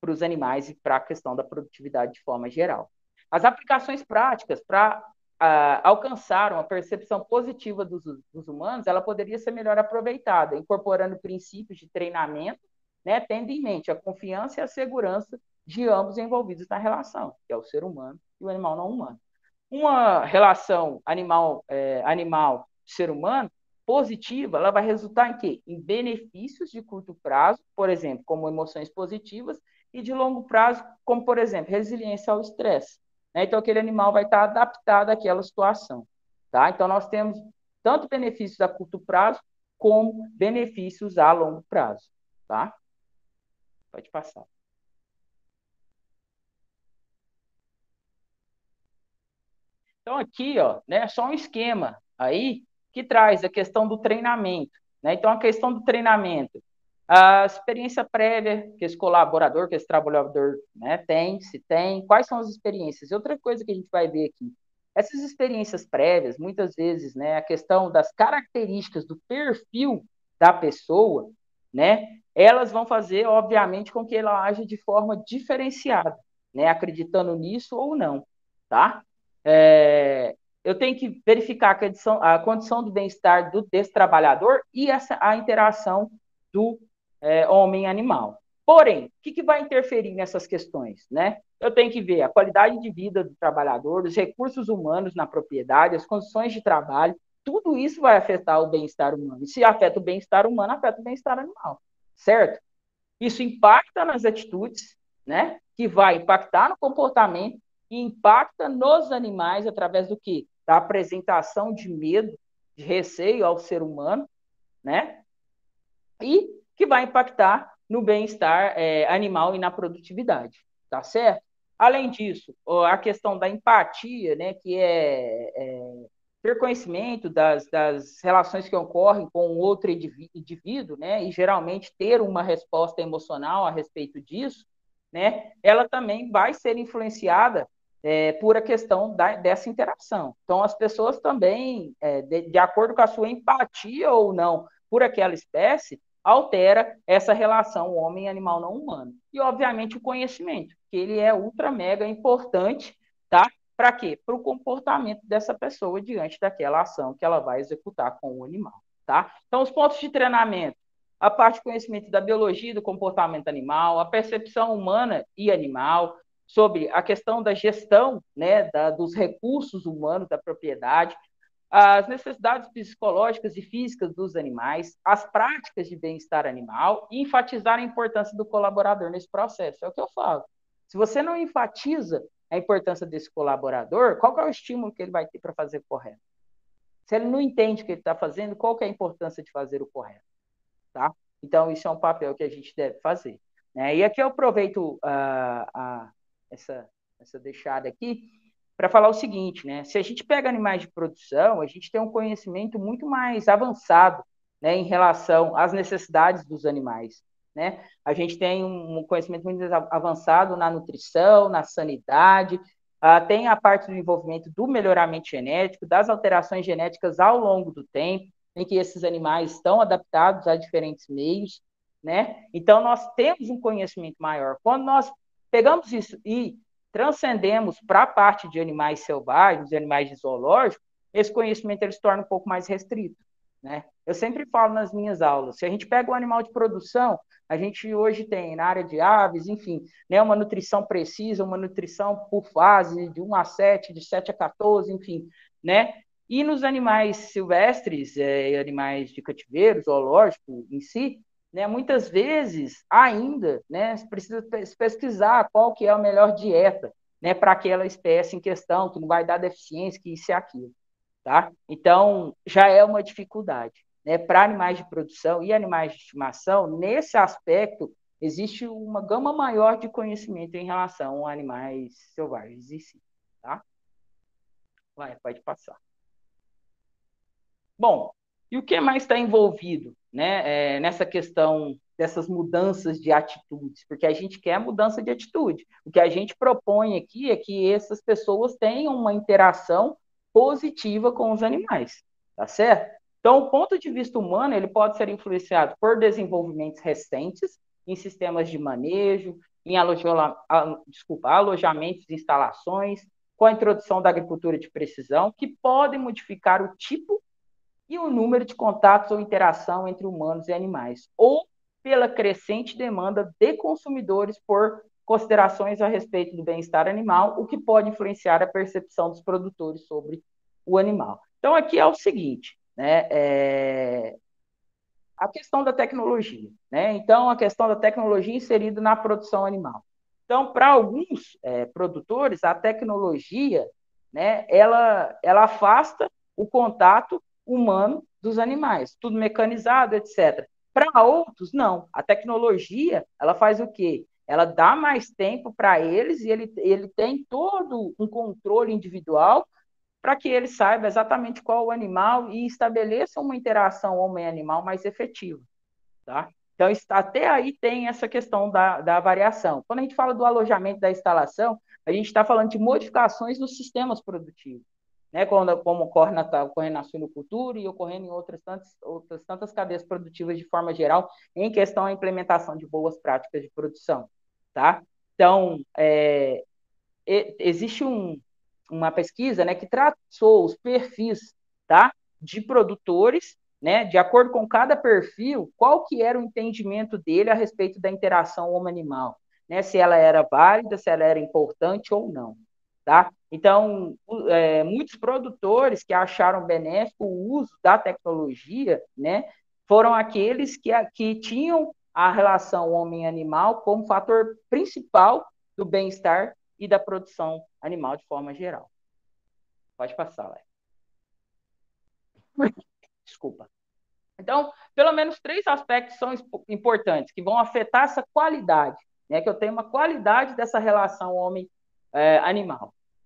para os animais e para a questão da produtividade de forma geral. As aplicações práticas para uh, alcançar uma percepção positiva dos, dos, humanos, ela poderia ser melhor aproveitada, incorporando princípios de treinamento, né, tendo em mente a confiança e a segurança de ambos envolvidos na relação, que é o ser humano e o animal não humano. Uma relação animal é, animal ser humano positiva, ela vai resultar em quê? Em benefícios de curto prazo, por exemplo, como emoções positivas, e de longo prazo, como, por exemplo, resiliência ao estresse. Né? Então, aquele animal vai estar adaptado àquela situação. Tá? Então, nós temos tanto benefícios a curto prazo, como benefícios a longo prazo. Tá? Pode passar. Então, aqui, ó, né, só um esquema aí que traz a questão do treinamento. Né? Então, a questão do treinamento a experiência prévia que esse colaborador, que esse trabalhador né, tem, se tem, quais são as experiências. E outra coisa que a gente vai ver aqui, essas experiências prévias, muitas vezes, né, a questão das características do perfil da pessoa, né, elas vão fazer, obviamente, com que ela age de forma diferenciada, né, acreditando nisso ou não, tá? É, eu tenho que verificar a condição, a condição do bem-estar do, desse trabalhador e essa, a interação do é, homem-animal. Porém, o que, que, vai interferir nessas questões? Né? Eu tenho que ver a qualidade de vida do trabalhador, os recursos humanos na propriedade, as condições de trabalho, tudo isso vai afetar o bem-estar humano. E se afeta o bem-estar humano, afeta o bem-estar animal, certo? Isso impacta nas atitudes, né? Que vai impactar no comportamento e impacta nos animais através do que? Da apresentação de medo, de receio ao ser humano, né? E que vai impactar no bem-estar é, animal e na produtividade, tá certo? Além disso, a questão da empatia, né, que é, é ter conhecimento das, das, relações que ocorrem com outro indivíduo, né, e geralmente ter uma resposta emocional a respeito disso, né, ela também vai ser influenciada é, por a questão da, dessa interação. Então, as pessoas também, é, de, de acordo com a sua empatia ou não por aquela espécie, altera essa relação homem-animal não humano. E, obviamente, o conhecimento, que ele é ultra mega importante, tá? Para quê? Para o comportamento dessa pessoa diante daquela ação que ela vai executar com o animal, tá? Então, os pontos de treinamento, a parte de conhecimento da biologia e do comportamento animal, a percepção humana e animal, sobre a questão da gestão né, da, dos recursos humanos da propriedade, as necessidades psicológicas e físicas dos animais, as práticas de bem-estar animal e enfatizar a importância do colaborador nesse processo. É o que eu falo. Se você não enfatiza a importância desse colaborador, qual é o estímulo que ele vai ter para fazer o correto? Se ele não entende o que ele está fazendo, qual é a importância de fazer o correto? Tá? Então, isso é um papel que a gente deve fazer. Né? E aqui eu aproveito uh, essa, essa deixada aqui para falar o seguinte, né? Se a gente pega animais de produção, a gente tem um conhecimento muito mais avançado, né, em relação às necessidades dos animais, né? A gente tem um conhecimento muito avançado na nutrição, na sanidade, uh, tem a parte do envolvimento do melhoramento genético, das alterações genéticas ao longo do tempo, em que esses animais estão adaptados a diferentes meios, né? Então, nós temos um conhecimento maior. Quando nós pegamos isso e transcendemos para a parte de animais selvagens, animais de zoológico, esse conhecimento ele se torna um pouco mais restrito. Né? Eu sempre falo nas minhas aulas, se a gente pega o animal de produção, a gente hoje tem na área de aves, enfim, né, uma nutrição precisa, uma nutrição por fase, de 1 a 7, de 7 a 14, enfim, né? E nos animais silvestres, é, animais de cativeiro, zoológico em si, né, muitas vezes ainda né, precisa pesquisar qual que é a melhor dieta né, para aquela espécie em questão, que não vai dar deficiência, que isso e aquilo. Tá? Então, já é uma dificuldade. Né? Para animais de produção e animais de estimação, nesse aspecto, existe uma gama maior de conhecimento em relação a animais selvagens em si. Tá? Vai, pode passar. Bom, e o que mais está envolvido né, é, nessa questão dessas mudanças de atitudes? Porque a gente quer mudança de atitude. O que a gente propõe aqui é que essas pessoas tenham uma interação positiva com os animais, tá certo? Então, o ponto de vista humano, ele pode ser influenciado por desenvolvimentos recentes em sistemas de manejo, em alojola, desculpa, alojamentos e instalações, com a introdução da agricultura de precisão, que podem modificar o tipo e o número de contatos ou interação entre humanos e animais, ou pela crescente demanda de consumidores por considerações a respeito do bem-estar animal, o que pode influenciar a percepção dos produtores sobre o animal. Então, aqui é o seguinte, né? É... A questão da tecnologia, né? Então, a questão da tecnologia inserida na produção animal. Então, para alguns é, produtores, a tecnologia, né? Ela, ela afasta o contato humano dos animais, tudo mecanizado, etc. Para outros, não. A tecnologia, ela faz o quê? ela dá mais tempo para eles e ele, ele tem todo um controle individual para que ele saiba exatamente qual o animal e estabeleça uma interação homem-animal mais efetiva. Tá? Então, até aí tem essa questão da, da variação. Quando a gente fala do alojamento da instalação, a gente está falando de modificações nos sistemas produtivos, né? como, como ocorre na, ocorre na suinocultura e ocorrendo em outras tantas, outras tantas cadeias produtivas de forma geral, em questão à implementação de boas práticas de produção tá? Então, é, existe um, uma pesquisa, né, que traçou os perfis, tá, de produtores, né, de acordo com cada perfil, qual que era o entendimento dele a respeito da interação homem-animal, né, se ela era válida, se ela era importante ou não, tá? Então, é, muitos produtores que acharam benéfico o uso da tecnologia, né, foram aqueles que, que tinham a relação homem-animal como fator principal do bem-estar e da produção animal de forma geral. Pode passar, Léo. Desculpa. Então, pelo menos três aspectos são importantes que vão afetar essa qualidade, né? Que eu tenho uma qualidade dessa relação homem-animal. É,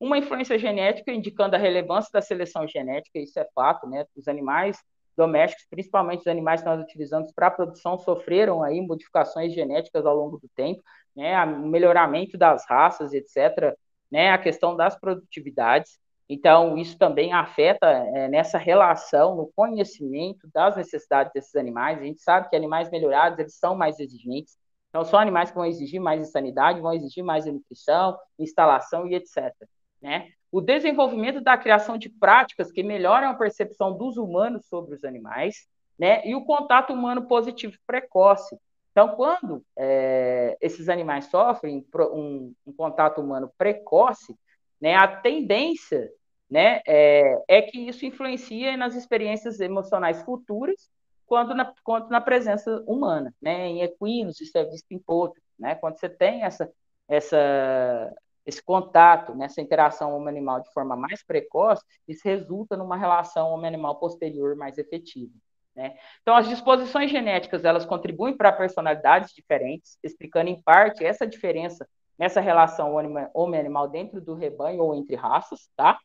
uma influência genética indicando a relevância da seleção genética, isso é fato, né? Os animais domésticos, principalmente os animais que nós utilizamos para a produção, sofreram aí modificações genéticas ao longo do tempo, né, o melhoramento das raças, etc., né, a questão das produtividades. Então, isso também afeta é, nessa relação, no conhecimento das necessidades desses animais. A gente sabe que animais melhorados, eles são mais exigentes. Então, são animais que vão exigir mais sanidade, vão exigir mais nutrição, instalação e etc. Né? o desenvolvimento da criação de práticas que melhoram a percepção dos humanos sobre os animais, né, e o contato humano positivo precoce. Então, quando é, esses animais sofrem um, um, contato humano precoce, né, a tendência né, é, é, que isso influencia nas experiências emocionais futuras, quando na, quando na presença humana, né, em equinos, isso é visto em potros, né, quando você tem essa, essa esse contato, nessa interação homem-animal de forma mais precoce, isso resulta numa relação homem-animal posterior mais efetiva. Né? Então, as disposições genéticas elas contribuem para personalidades diferentes, explicando em parte essa diferença nessa relação homem-animal dentro do rebanho ou entre raças, tá?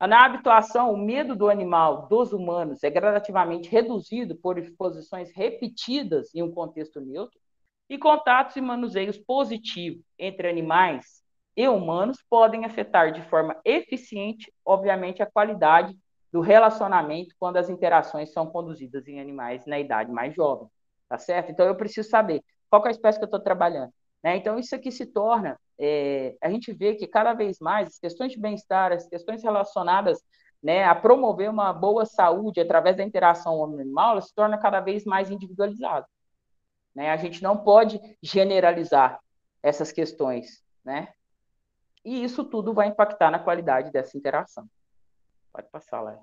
Na habituação, o medo do animal dos humanos é gradativamente reduzido por exposições repetidas em um contexto neutro e contatos e manuseios positivos entre animais e humanos podem afetar de forma eficiente, obviamente, a qualidade do relacionamento quando as interações são conduzidas em animais na idade mais jovem, tá certo? Então eu preciso saber qual é a espécie que eu estou trabalhando. Né? Então isso aqui se torna, é, a gente vê que cada vez mais as questões de bem-estar, as questões relacionadas né, a promover uma boa saúde através da interação homem-animal, se torna cada vez mais individualizada. Né? A gente não pode generalizar essas questões, né? E isso tudo vai impactar na qualidade dessa interação. Pode passar lá.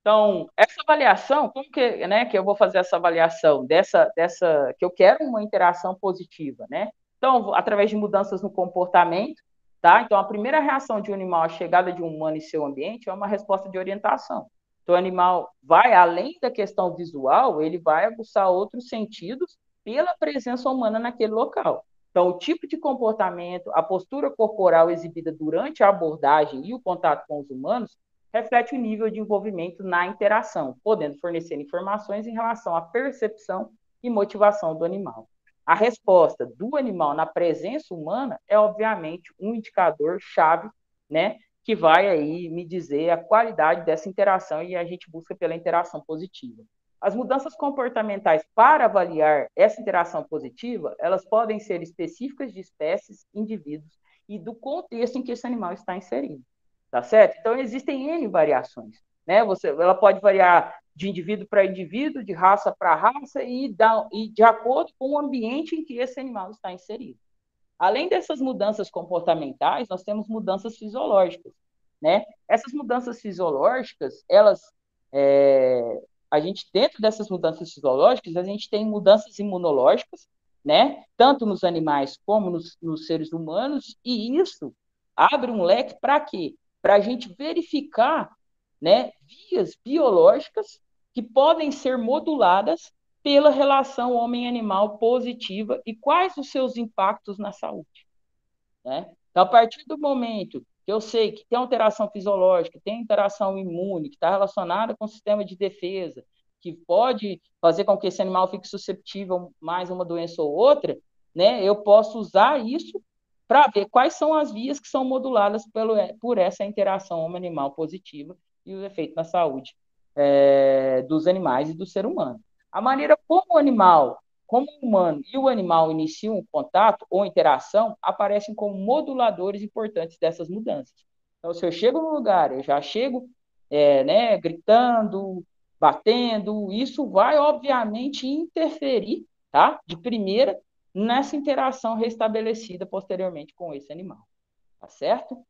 Então, essa avaliação, como que, né, que eu vou fazer essa avaliação dessa, dessa, que eu quero uma interação positiva, né? Então, através de mudanças no comportamento, tá? Então, a primeira reação de um animal à chegada de um humano em seu ambiente é uma resposta de orientação. Então, o animal vai além da questão visual, ele vai aguçar outros sentidos pela presença humana naquele local. Então, o tipo de comportamento, a postura corporal exibida durante a abordagem e o contato com os humanos reflete o nível de envolvimento na interação, podendo fornecer informações em relação à percepção e motivação do animal. A resposta do animal na presença humana é, obviamente, um indicador chave, né, que vai aí me dizer a qualidade dessa interação e a gente busca pela interação positiva. As mudanças comportamentais para avaliar essa interação positiva, elas podem ser específicas de espécies, indivíduos e do contexto em que esse animal está inserido, tá certo? Então existem N variações, né? Você, ela pode variar de indivíduo para indivíduo, de raça para raça e, da, e de acordo com o ambiente em que esse animal está inserido. Além dessas mudanças comportamentais, nós temos mudanças fisiológicas, né? Essas mudanças fisiológicas, elas é, a gente, dentro dessas mudanças fisiológicas, a gente tem mudanças imunológicas, né? Tanto nos animais como nos, nos seres humanos, e isso abre um leque para quê? Para a gente verificar né, vias biológicas que podem ser moduladas pela relação homem-animal positiva e quais os seus impactos na saúde. Né? Então, a partir do momento que eu sei que tem alteração fisiológica, tem interação imune, que está relacionada com o sistema de defesa, que pode fazer com que esse animal fique susceptível mais a uma doença ou outra, né, eu posso usar isso para ver quais são as vias que são moduladas pelo, por essa interação homem-animal positiva e o efeito na saúde é, dos animais e do ser humano. A maneira como o animal como o humano e o animal iniciam um contato ou interação, aparecem como moduladores importantes dessas mudanças. Então, se eu chego no lugar, eu já chego é, né, gritando, batendo, isso vai, obviamente, interferir, tá? De primeira, nessa interação restabelecida posteriormente com esse animal. Tá certo?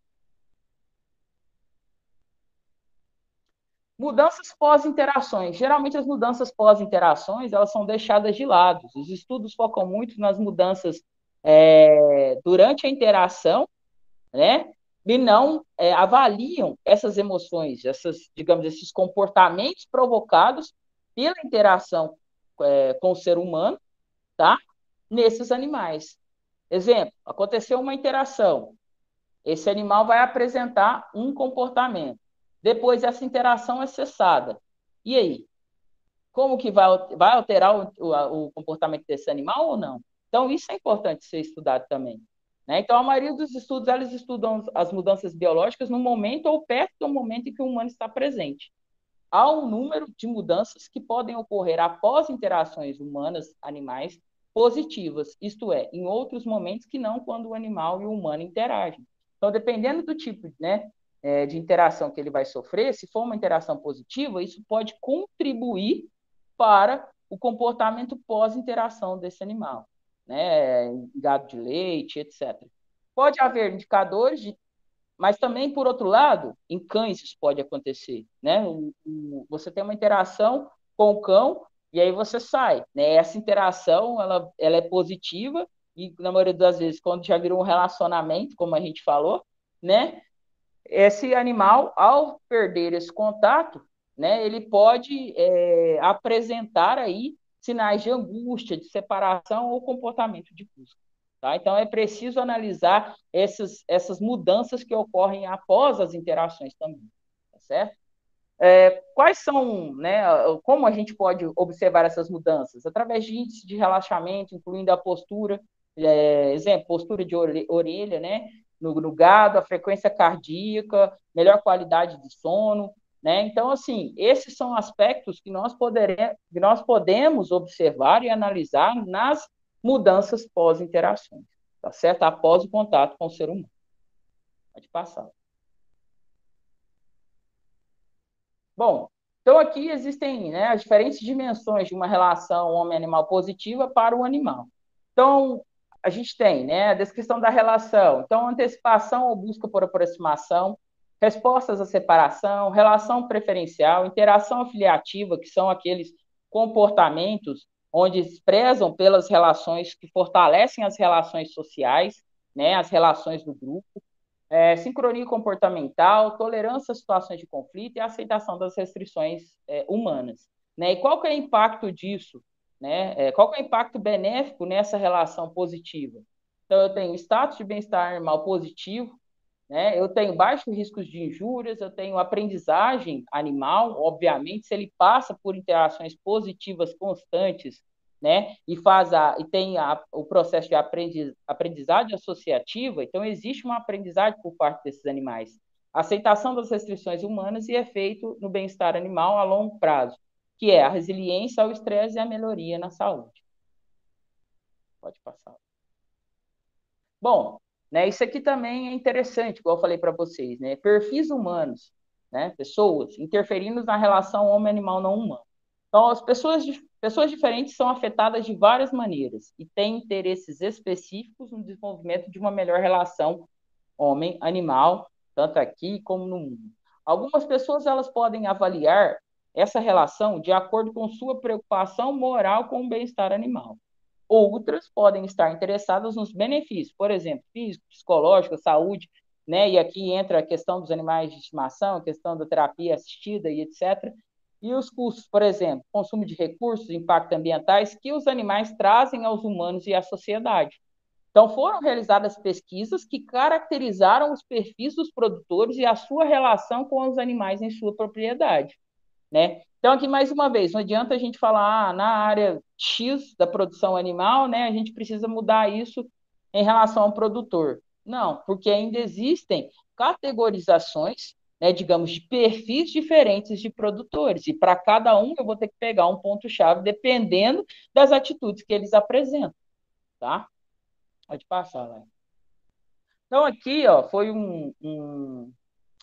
Mudanças pós-interações. Geralmente as mudanças pós-interações elas são deixadas de lado. Os estudos focam muito nas mudanças é, durante a interação, né? E não é, avaliam essas emoções, essas, digamos, esses comportamentos provocados pela interação é, com o ser humano, tá? Nesses animais. Exemplo: aconteceu uma interação. Esse animal vai apresentar um comportamento depois essa interação é cessada. E aí? Como que vai, vai alterar o, o, o comportamento desse animal ou não? Então, isso é importante ser estudado também. Né? Então, a maioria dos estudos, elas estudam as mudanças biológicas no momento ou perto do momento em que o humano está presente. Há um número de mudanças que podem ocorrer após interações humanas-animais positivas, isto é, em outros momentos que não quando o animal e o humano interagem. Então, dependendo do tipo né, é, de interação que ele vai sofrer, se for uma interação positiva, isso pode contribuir para o comportamento pós-interação desse animal, né? Gado de leite, etc. Pode haver indicadores de mas também, por outro lado, em cães isso pode acontecer, né? você tem uma interação com o cão e aí você sai, né? Essa interação, ela, ela é positiva e, na maioria das vezes, quando já virou um relacionamento, como a gente falou, né? Esse animal, ao perder esse contato, né, ele pode é, apresentar aí sinais de angústia, de separação ou comportamento de busca. Tá? Então, é preciso analisar essas, essas mudanças que ocorrem após as interações também, tá certo? É, quais são, né, como a gente pode observar essas mudanças? Através de índices de relaxamento, incluindo a postura, é, exemplo, postura de orelha, né? No, no, gado, a frequência cardíaca, melhor qualidade de sono, né? Então, assim, esses são aspectos que nós, poderemos, que nós podemos observar e analisar nas mudanças pós-interações, tá certo? Após o contato com o ser humano. Pode passar. Bom, então aqui existem né, as diferentes dimensões de uma relação homem-animal positiva para o animal. Então, a gente tem né, a descrição da relação. Então, antecipação ou busca por aproximação, respostas à separação, relação preferencial, interação afiliativa, que são aqueles comportamentos onde prezam pelas relações que fortalecem as relações sociais, né, as relações do grupo, é, sincronia comportamental, tolerância a situações de conflito e aceitação das restrições é, humanas. Né? E qual que é o impacto disso né? É, qual é o impacto benéfico nessa relação positiva? Então, eu tenho status de bem-estar animal positivo, né? eu tenho baixos riscos de injúrias, eu tenho aprendizagem animal, obviamente, se ele passa por interações positivas constantes, né? e faz a, e tem a, o processo de aprendiz, aprendizagem associativa, então existe uma aprendizagem por parte desses animais. aceitação das restrições humanas e efeito no bem-estar animal a longo prazo que é a resiliência ao estresse e a melhoria na saúde. Pode passar. Bom, né, isso aqui também é interessante, igual eu falei para vocês, né? Perfis humanos, né? Pessoas interferindo na relação homem-animal não humano. Então, as pessoas, pessoas diferentes são afetadas de várias maneiras e têm interesses específicos no desenvolvimento de uma melhor relação homem-animal, tanto aqui como no mundo. Algumas pessoas elas podem avaliar essa relação de acordo com sua preocupação moral com o bem-estar animal. Outras podem estar interessadas nos benefícios, por exemplo, físico, psicológico, saúde, né? E aqui entra a questão dos animais de estimação, a questão da terapia assistida e etc. E os custos, por exemplo, consumo de recursos, impactos ambientais que os animais trazem aos humanos e à sociedade. Então, foram realizadas pesquisas que caracterizaram os perfis dos produtores e a sua relação com os animais em sua propriedade. Né? Então, aqui mais uma vez, não adianta a gente falar ah, na área X da produção animal, né, a gente precisa mudar isso em relação ao produtor. Não, porque ainda existem categorizações, né, digamos, de perfis diferentes de produtores, e para cada um eu vou ter que pegar um ponto-chave dependendo das atitudes que eles apresentam. Tá? Pode passar, lá. Então, aqui ó, foi um, um,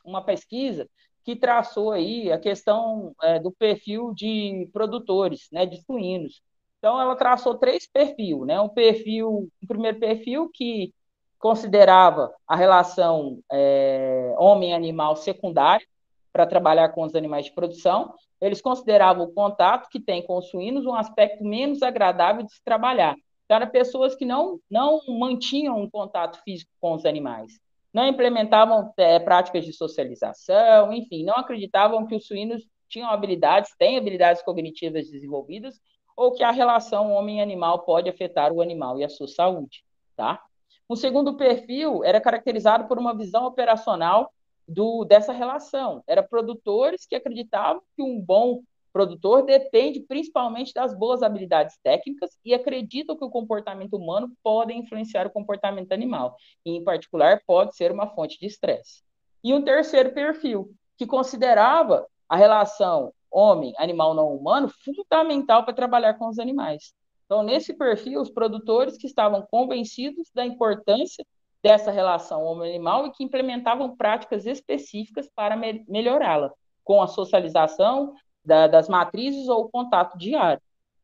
uma pesquisa que traçou aí a questão é, do perfil de produtores, né, de suínos. Então, ela traçou três perfis, né? Um perfil, um primeiro perfil que considerava a relação é, homem-animal secundária para trabalhar com os animais de produção. Eles consideravam o contato que tem com os suínos um aspecto menos agradável de se trabalhar. Então, eram pessoas que não, não mantinham um contato físico com os animais não implementavam é, práticas de socialização, enfim, não acreditavam que os suínos tinham habilidades, têm habilidades cognitivas desenvolvidas, ou que a relação homem-animal pode afetar o animal e a sua saúde, tá? O segundo perfil era caracterizado por uma visão operacional do, dessa relação. Era produtores que acreditavam que um bom produtor depende principalmente das boas habilidades técnicas e acreditam que o comportamento humano pode influenciar o comportamento animal, e, em particular, pode ser uma fonte de estresse. E um terceiro perfil, que considerava a relação homem-animal não humano fundamental para trabalhar com os animais. Então, nesse perfil, os produtores que estavam convencidos da importância dessa relação homem-animal e que implementavam práticas específicas para me melhorá-la, com a socialização, da, das matrizes ou o contato diário,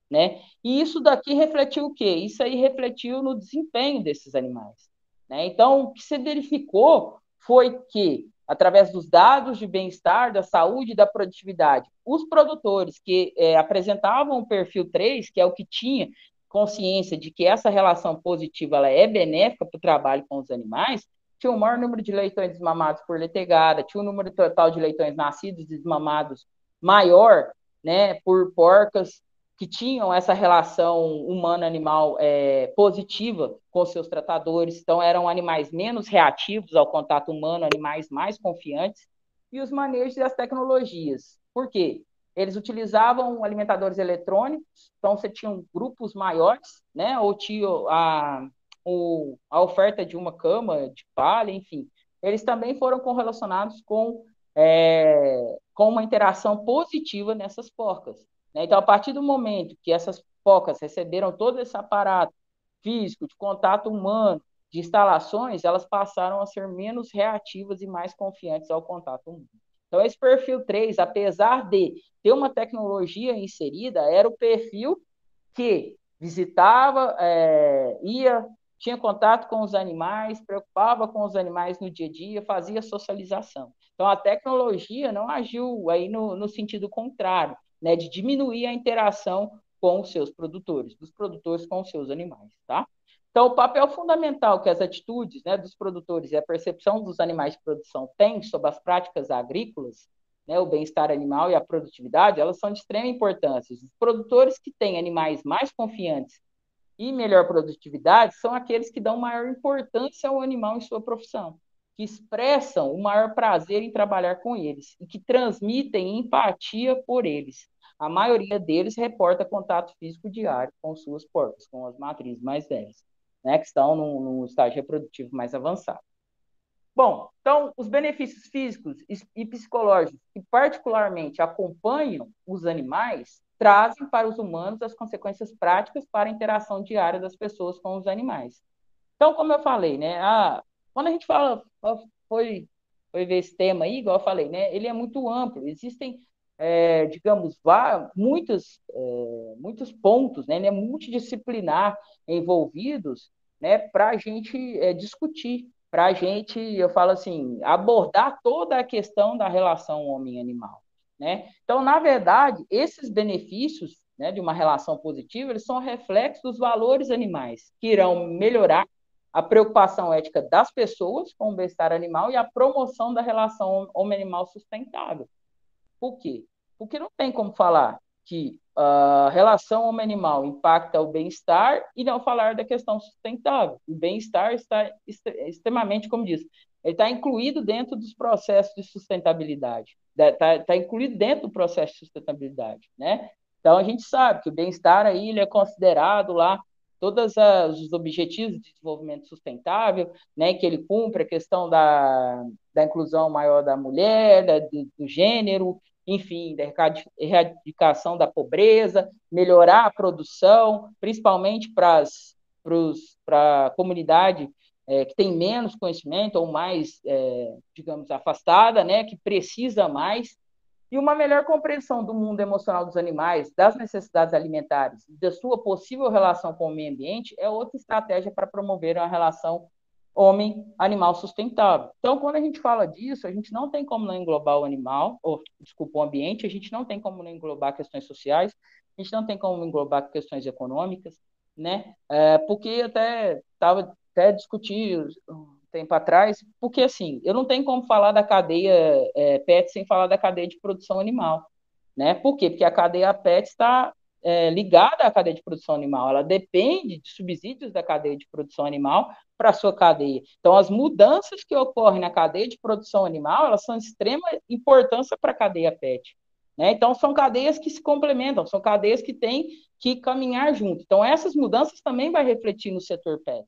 né? E isso daqui refletiu o quê? Isso aí refletiu no desempenho desses animais, né? Então, o que se verificou foi que, através dos dados de bem-estar, da saúde e da produtividade, os produtores que é, apresentavam o perfil 3, que é o que tinha consciência de que essa relação positiva ela é benéfica para o trabalho com os animais, tinha o maior número de leitões desmamados por letegada, tinha o número total de leitões nascidos desmamados maior, né, por porcas que tinham essa relação humano-animal é, positiva com seus tratadores, então eram animais menos reativos ao contato humano, animais mais confiantes, e os manejos e as tecnologias. Por quê? Eles utilizavam alimentadores eletrônicos, então você tinha grupos maiores, né, ou tinha a, o, a oferta de uma cama de palha, enfim, eles também foram correlacionados com, é, com uma interação positiva nessas porcas. Né? Então, a partir do momento que essas porcas receberam todo esse aparato físico, de contato humano, de instalações, elas passaram a ser menos reativas e mais confiantes ao contato humano. Então, esse perfil 3, apesar de ter uma tecnologia inserida, era o perfil que visitava, é, ia, tinha contato com os animais, preocupava com os animais no dia a dia, fazia socialização. Então, a tecnologia não agiu aí no, no sentido contrário, né, de diminuir a interação com os seus produtores, dos produtores com os seus animais, tá? Então, o papel fundamental que as atitudes né, dos produtores e a percepção dos animais de produção têm sobre as práticas agrícolas, né, o bem-estar animal e a produtividade, elas são de extrema importância. Os produtores que têm animais mais confiantes e melhor produtividade são aqueles que dão maior importância ao animal em sua profissão, que expressam o maior prazer em trabalhar com eles e que transmitem empatia por eles. A maioria deles reporta contato físico diário com suas porcas, com as matrizes mais velhas né, que estão no, estágio reprodutivo mais avançado. Bom, então, os benefícios físicos e psicológicos que particularmente acompanham os animais trazem para os humanos as consequências práticas para a interação diária das pessoas com os animais. Então, como eu falei, né, a, quando a gente fala, foi, foi ver esse tema aí, igual eu falei, né, ele é muito amplo, existem é, digamos, muitos, é, muitos pontos, né, né, multidisciplinar envolvidos, né, para a gente é, discutir, para a gente, eu falo assim, abordar toda a questão da relação homem-animal, né? Então, na verdade, esses benefícios, né, de uma relação positiva, eles são reflexos dos valores animais, que irão melhorar a preocupação ética das pessoas com o bem-estar animal e a promoção da relação homem-animal sustentável. Por quê? Porque não tem como falar que a relação homem-animal impacta o bem-estar e não falar da questão sustentável. O bem-estar está extremamente, como diz, ele está incluído dentro dos processos de sustentabilidade, está tá incluído dentro do processo de sustentabilidade, né? Então a gente sabe que o bem-estar aí ele é considerado lá todos os objetivos de desenvolvimento sustentável, né, que ele cumpre a questão da, da inclusão maior da mulher, da, do, do gênero, enfim, da erradicação da pobreza, melhorar a produção, principalmente para a comunidade é, que tem menos conhecimento ou mais, é, digamos, afastada, né, que precisa mais, e uma melhor compreensão do mundo emocional dos animais, das necessidades alimentares, da sua possível relação com o meio ambiente, é outra estratégia para promover uma relação homem-animal sustentável. Então, quando a gente fala disso, a gente não tem como não englobar o animal, ou, desculpa, o ambiente, a gente não tem como não englobar questões sociais, a gente não tem como englobar questões econômicas, né? É, porque até estava até discutir um tempo atrás, porque assim, eu não tenho como falar da cadeia é, PET sem falar da cadeia de produção animal, né? Por quê? Porque a cadeia PET está é, ligada à cadeia de produção animal, ela depende de subsídios da cadeia de produção animal para a sua cadeia. Então, as mudanças que ocorrem na cadeia de produção animal, elas são de extrema importância para a cadeia PET. Né? Então, são cadeias que se complementam, são cadeias que têm que caminhar junto. Então, essas mudanças também vai refletir no setor PET.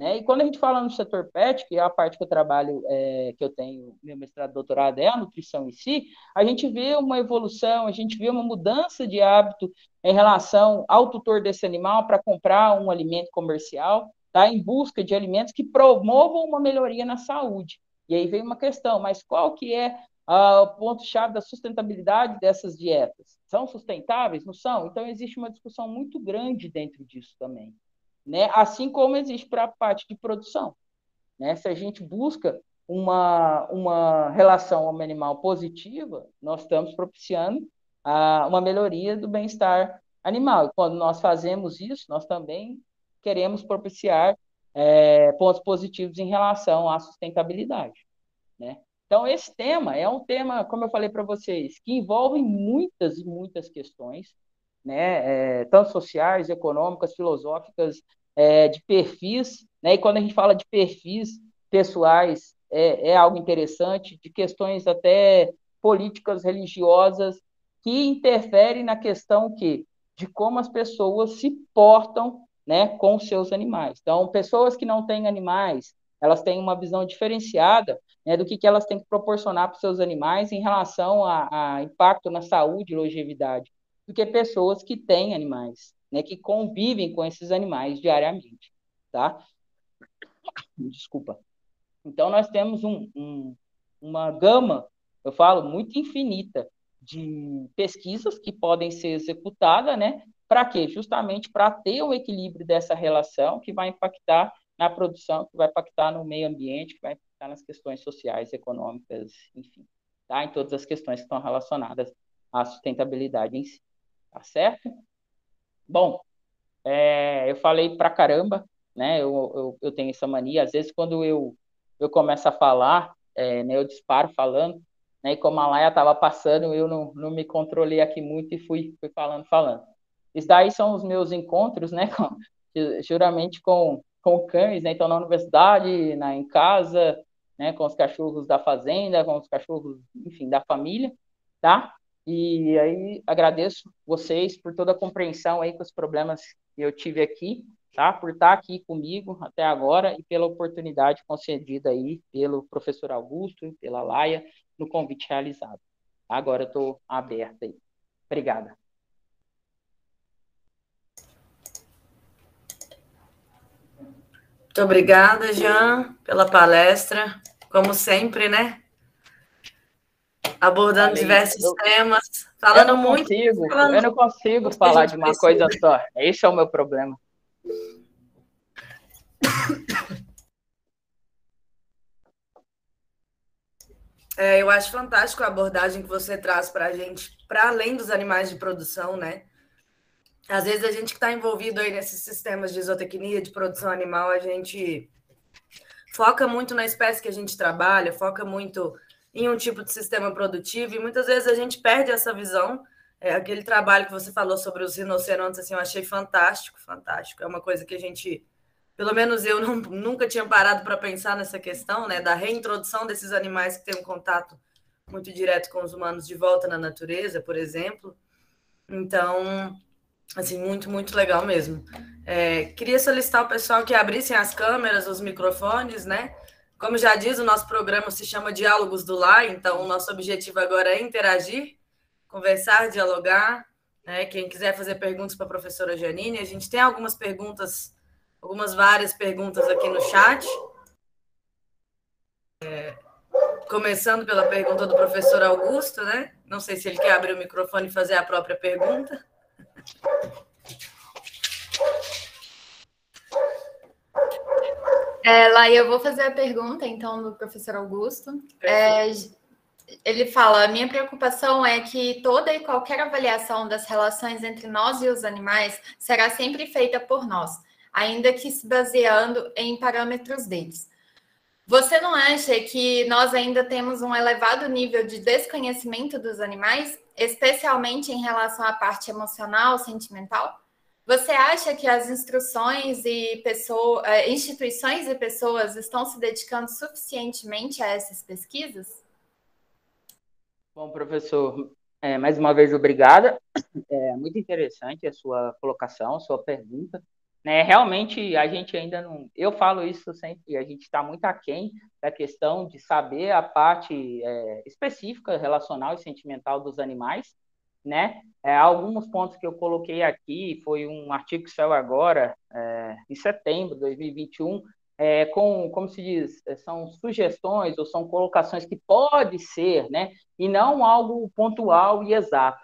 Né? E quando a gente fala no setor PET, que é a parte que eu trabalho, é, que eu tenho, meu mestrado, doutorado é a nutrição em si, a gente vê uma evolução, a gente vê uma mudança de hábito em relação ao tutor desse animal para comprar um alimento comercial, tá? em busca de alimentos que promovam uma melhoria na saúde. E aí vem uma questão, mas qual que é uh, o ponto-chave da sustentabilidade dessas dietas? São sustentáveis? Não são? Então, existe uma discussão muito grande dentro disso também. Né? Assim como existe para a parte de produção. Né? Se a gente busca uma, uma relação homem-animal positiva, nós estamos propiciando uh, uma melhoria do bem-estar animal. E quando nós fazemos isso, nós também queremos propiciar é, pontos positivos em relação à sustentabilidade. Né? Então, esse tema é um tema, como eu falei para vocês, que envolve muitas e muitas questões, né? É, tanto sociais, econômicas, filosóficas, é, de perfis. Né? E quando a gente fala de perfis pessoais, é, é algo interessante, de questões até políticas, religiosas, que interferem na questão que de como as pessoas se portam né, com seus animais. Então, pessoas que não têm animais, elas têm uma visão diferenciada né, do que, que elas têm que proporcionar para os seus animais em relação a, a, impacto na saúde e longevidade, do que pessoas que têm animais, né, que convivem com esses animais diariamente, tá? Desculpa. Então, nós temos um, um, uma gama, eu falo, muito infinita de pesquisas que podem ser executadas, né? Para quê? Justamente para ter o equilíbrio dessa relação que vai impactar na produção, que vai impactar no meio ambiente, que vai impactar nas questões sociais, econômicas, enfim, tá? Em todas as questões que estão relacionadas à sustentabilidade em si, tá certo? Bom, é, eu falei pra caramba, né? Eu, eu, eu tenho essa mania, às vezes quando eu, eu começo a falar, é, né, eu disparo falando, né? E como a Laia estava passando, eu não, não me controlei aqui muito e fui, fui falando, falando. Isso daí são os meus encontros, né? Com, geralmente com, com cães, né? Então, na universidade, na, em casa, né? Com os cachorros da fazenda, com os cachorros, enfim, da família, tá? E aí agradeço vocês por toda a compreensão aí com os problemas que eu tive aqui, tá? Por estar aqui comigo até agora e pela oportunidade concedida aí pelo professor Augusto e pela Laia no convite realizado. Agora eu estou aberta aí. Obrigada. Muito obrigada, Jean, pela palestra. Como sempre, né? Abordando Falei, diversos eu, temas, falando eu muito. Consigo, falando eu não consigo falar de uma precisa. coisa só. Esse é o meu problema. É, eu acho fantástico a abordagem que você traz para a gente, para além dos animais de produção, né? Às vezes a gente que está envolvido aí nesses sistemas de isotecnia, de produção animal, a gente foca muito na espécie que a gente trabalha, foca muito em um tipo de sistema produtivo, e muitas vezes a gente perde essa visão. É, aquele trabalho que você falou sobre os rinocerontes, assim, eu achei fantástico, fantástico. É uma coisa que a gente, pelo menos eu não, nunca tinha parado para pensar nessa questão, né, da reintrodução desses animais que têm um contato muito direto com os humanos de volta na natureza, por exemplo. Então, Assim, muito, muito legal mesmo. É, queria solicitar ao pessoal que abrissem as câmeras, os microfones, né? Como já diz, o nosso programa se chama Diálogos do Lar, então o nosso objetivo agora é interagir, conversar, dialogar. Né? Quem quiser fazer perguntas para a professora Janine, a gente tem algumas perguntas, algumas várias perguntas aqui no chat. É, começando pela pergunta do professor Augusto, né? Não sei se ele quer abrir o microfone e fazer a própria pergunta. É, lá eu vou fazer a pergunta, então, do professor Augusto. É, ele fala: minha preocupação é que toda e qualquer avaliação das relações entre nós e os animais será sempre feita por nós, ainda que se baseando em parâmetros deles. Você não acha que nós ainda temos um elevado nível de desconhecimento dos animais, especialmente em relação à parte emocional, sentimental? Você acha que as instruções e pessoa, eh, instituições e pessoas estão se dedicando suficientemente a essas pesquisas? Bom, professor, é, mais uma vez obrigada. É muito interessante a sua colocação, a sua pergunta. Né, realmente a gente ainda não. Eu falo isso sempre, a gente está muito aquém da questão de saber a parte é, específica, relacional e sentimental dos animais. Né? É, alguns pontos que eu coloquei aqui foi um artigo que saiu agora, é, em setembro de 2021, é, com, como se diz, é, são sugestões ou são colocações que pode ser, né? E não algo pontual e exato,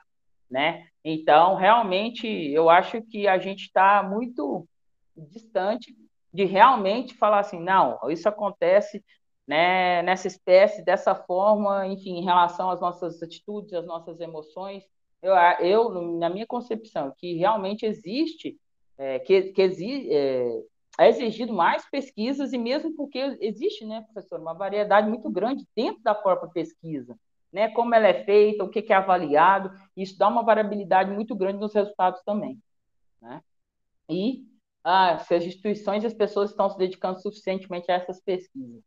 né? Então, realmente, eu acho que a gente está muito distante de realmente falar assim, não, isso acontece né, nessa espécie, dessa forma, enfim, em relação às nossas atitudes, às nossas emoções. Eu, eu na minha concepção, que realmente existe, é, que, que exi, é, é exigido mais pesquisas, e mesmo porque existe, né, professor, uma variedade muito grande dentro da própria pesquisa né? Como ela é feita, o que, que é avaliado, isso dá uma variabilidade muito grande nos resultados também, né? E ah, se as instituições e as pessoas estão se dedicando suficientemente a essas pesquisas.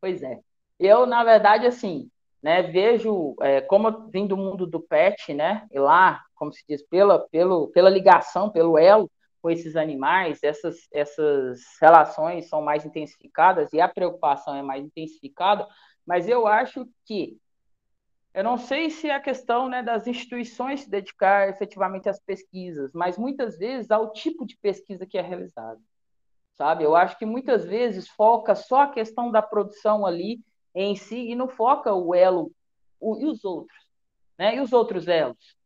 Pois é. Eu, na verdade, assim, né, vejo, é, como eu vim do mundo do PET, né, e lá, como se diz, pela, pelo, pela ligação, pelo elo, com esses animais, essas, essas relações são mais intensificadas e a preocupação é mais intensificada, mas eu acho que eu não sei se é a questão né, das instituições se dedicar efetivamente às pesquisas, mas muitas vezes ao tipo de pesquisa que é realizada. Sabe? Eu acho que muitas vezes foca só a questão da produção ali em si e não foca o elo o, e os outros, né? E os outros elos,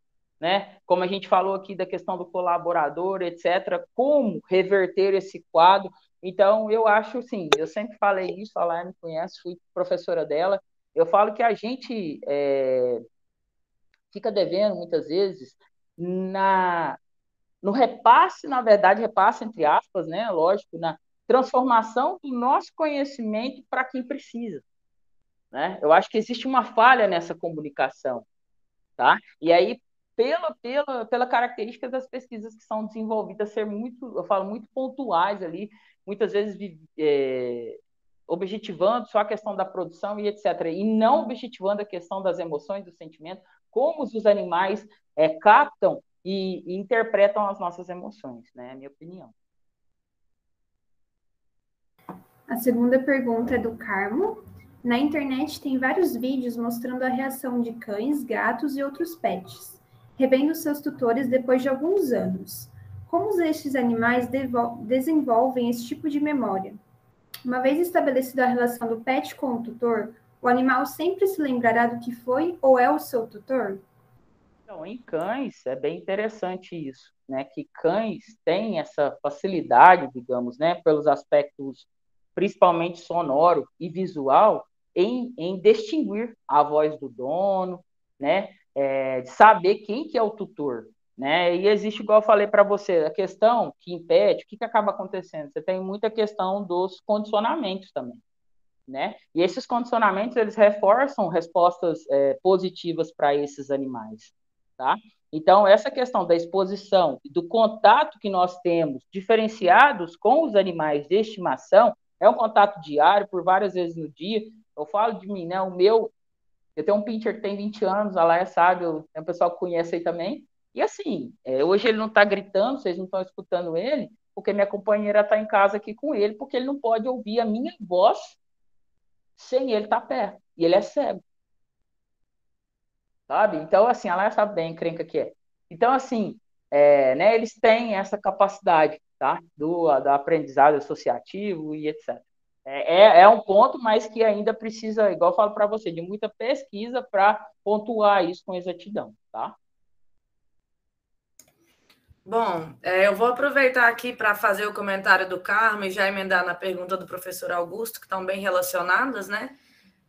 né? Como a gente falou aqui da questão do colaborador, etc. Como reverter esse quadro? Então, eu acho, sim, eu sempre falei isso, a Laia me conhece, fui professora dela, eu falo que a gente é, fica devendo muitas vezes na no repasse, na verdade, repasse entre aspas, né? Lógico, na transformação do nosso conhecimento para quem precisa. Né? Eu acho que existe uma falha nessa comunicação. Tá? E aí, pela, pela, pela característica das pesquisas que são desenvolvidas ser muito, eu falo, muito pontuais ali, muitas vezes é, objetivando só a questão da produção e etc., e não objetivando a questão das emoções, do sentimento, como os animais é, captam e, e, interpretam as nossas emoções, né? É a minha opinião. A segunda pergunta é do Carmo. Na internet tem vários vídeos mostrando a reação de cães, gatos e outros pets, revendo seus tutores depois de alguns anos. Como estes animais desenvolvem esse tipo de memória? Uma vez estabelecida a relação do pet com o tutor, o animal sempre se lembrará do que foi ou é o seu tutor? Então, em cães é bem interessante isso, né? Que cães têm essa facilidade, digamos, né, pelos aspectos principalmente sonoro e visual, em, em distinguir a voz do dono, né? É, de saber quem que é o tutor, né? E existe, igual eu falei para você, a questão que impede, o que, que acaba acontecendo? Você tem muita questão dos condicionamentos também, né? E esses condicionamentos, eles reforçam respostas é, positivas para esses animais, tá? Então, essa questão da exposição e do contato que nós temos diferenciados com os animais de estimação, é um contato diário, por várias vezes no dia. Eu falo de mim, né? O meu, eu tenho um pincher que tem 20 anos, a Laia sabe, eu, tem um pessoal que conhece aí também. E assim, é, hoje ele não está gritando, vocês não estão escutando ele, porque minha companheira está em casa aqui com ele, porque ele não pode ouvir a minha voz sem ele estar tá perto. E ele é cego. Sabe? Então, assim, ela sabe bem, crenca que é. Então, assim, é, né, eles têm essa capacidade, tá? Do, do aprendizado associativo e etc. É, é, é um ponto, mas que ainda precisa, igual eu falo para você, de muita pesquisa para pontuar isso com exatidão, tá? Bom, é, eu vou aproveitar aqui para fazer o comentário do Carmo e já emendar na pergunta do professor Augusto, que estão bem relacionadas, né?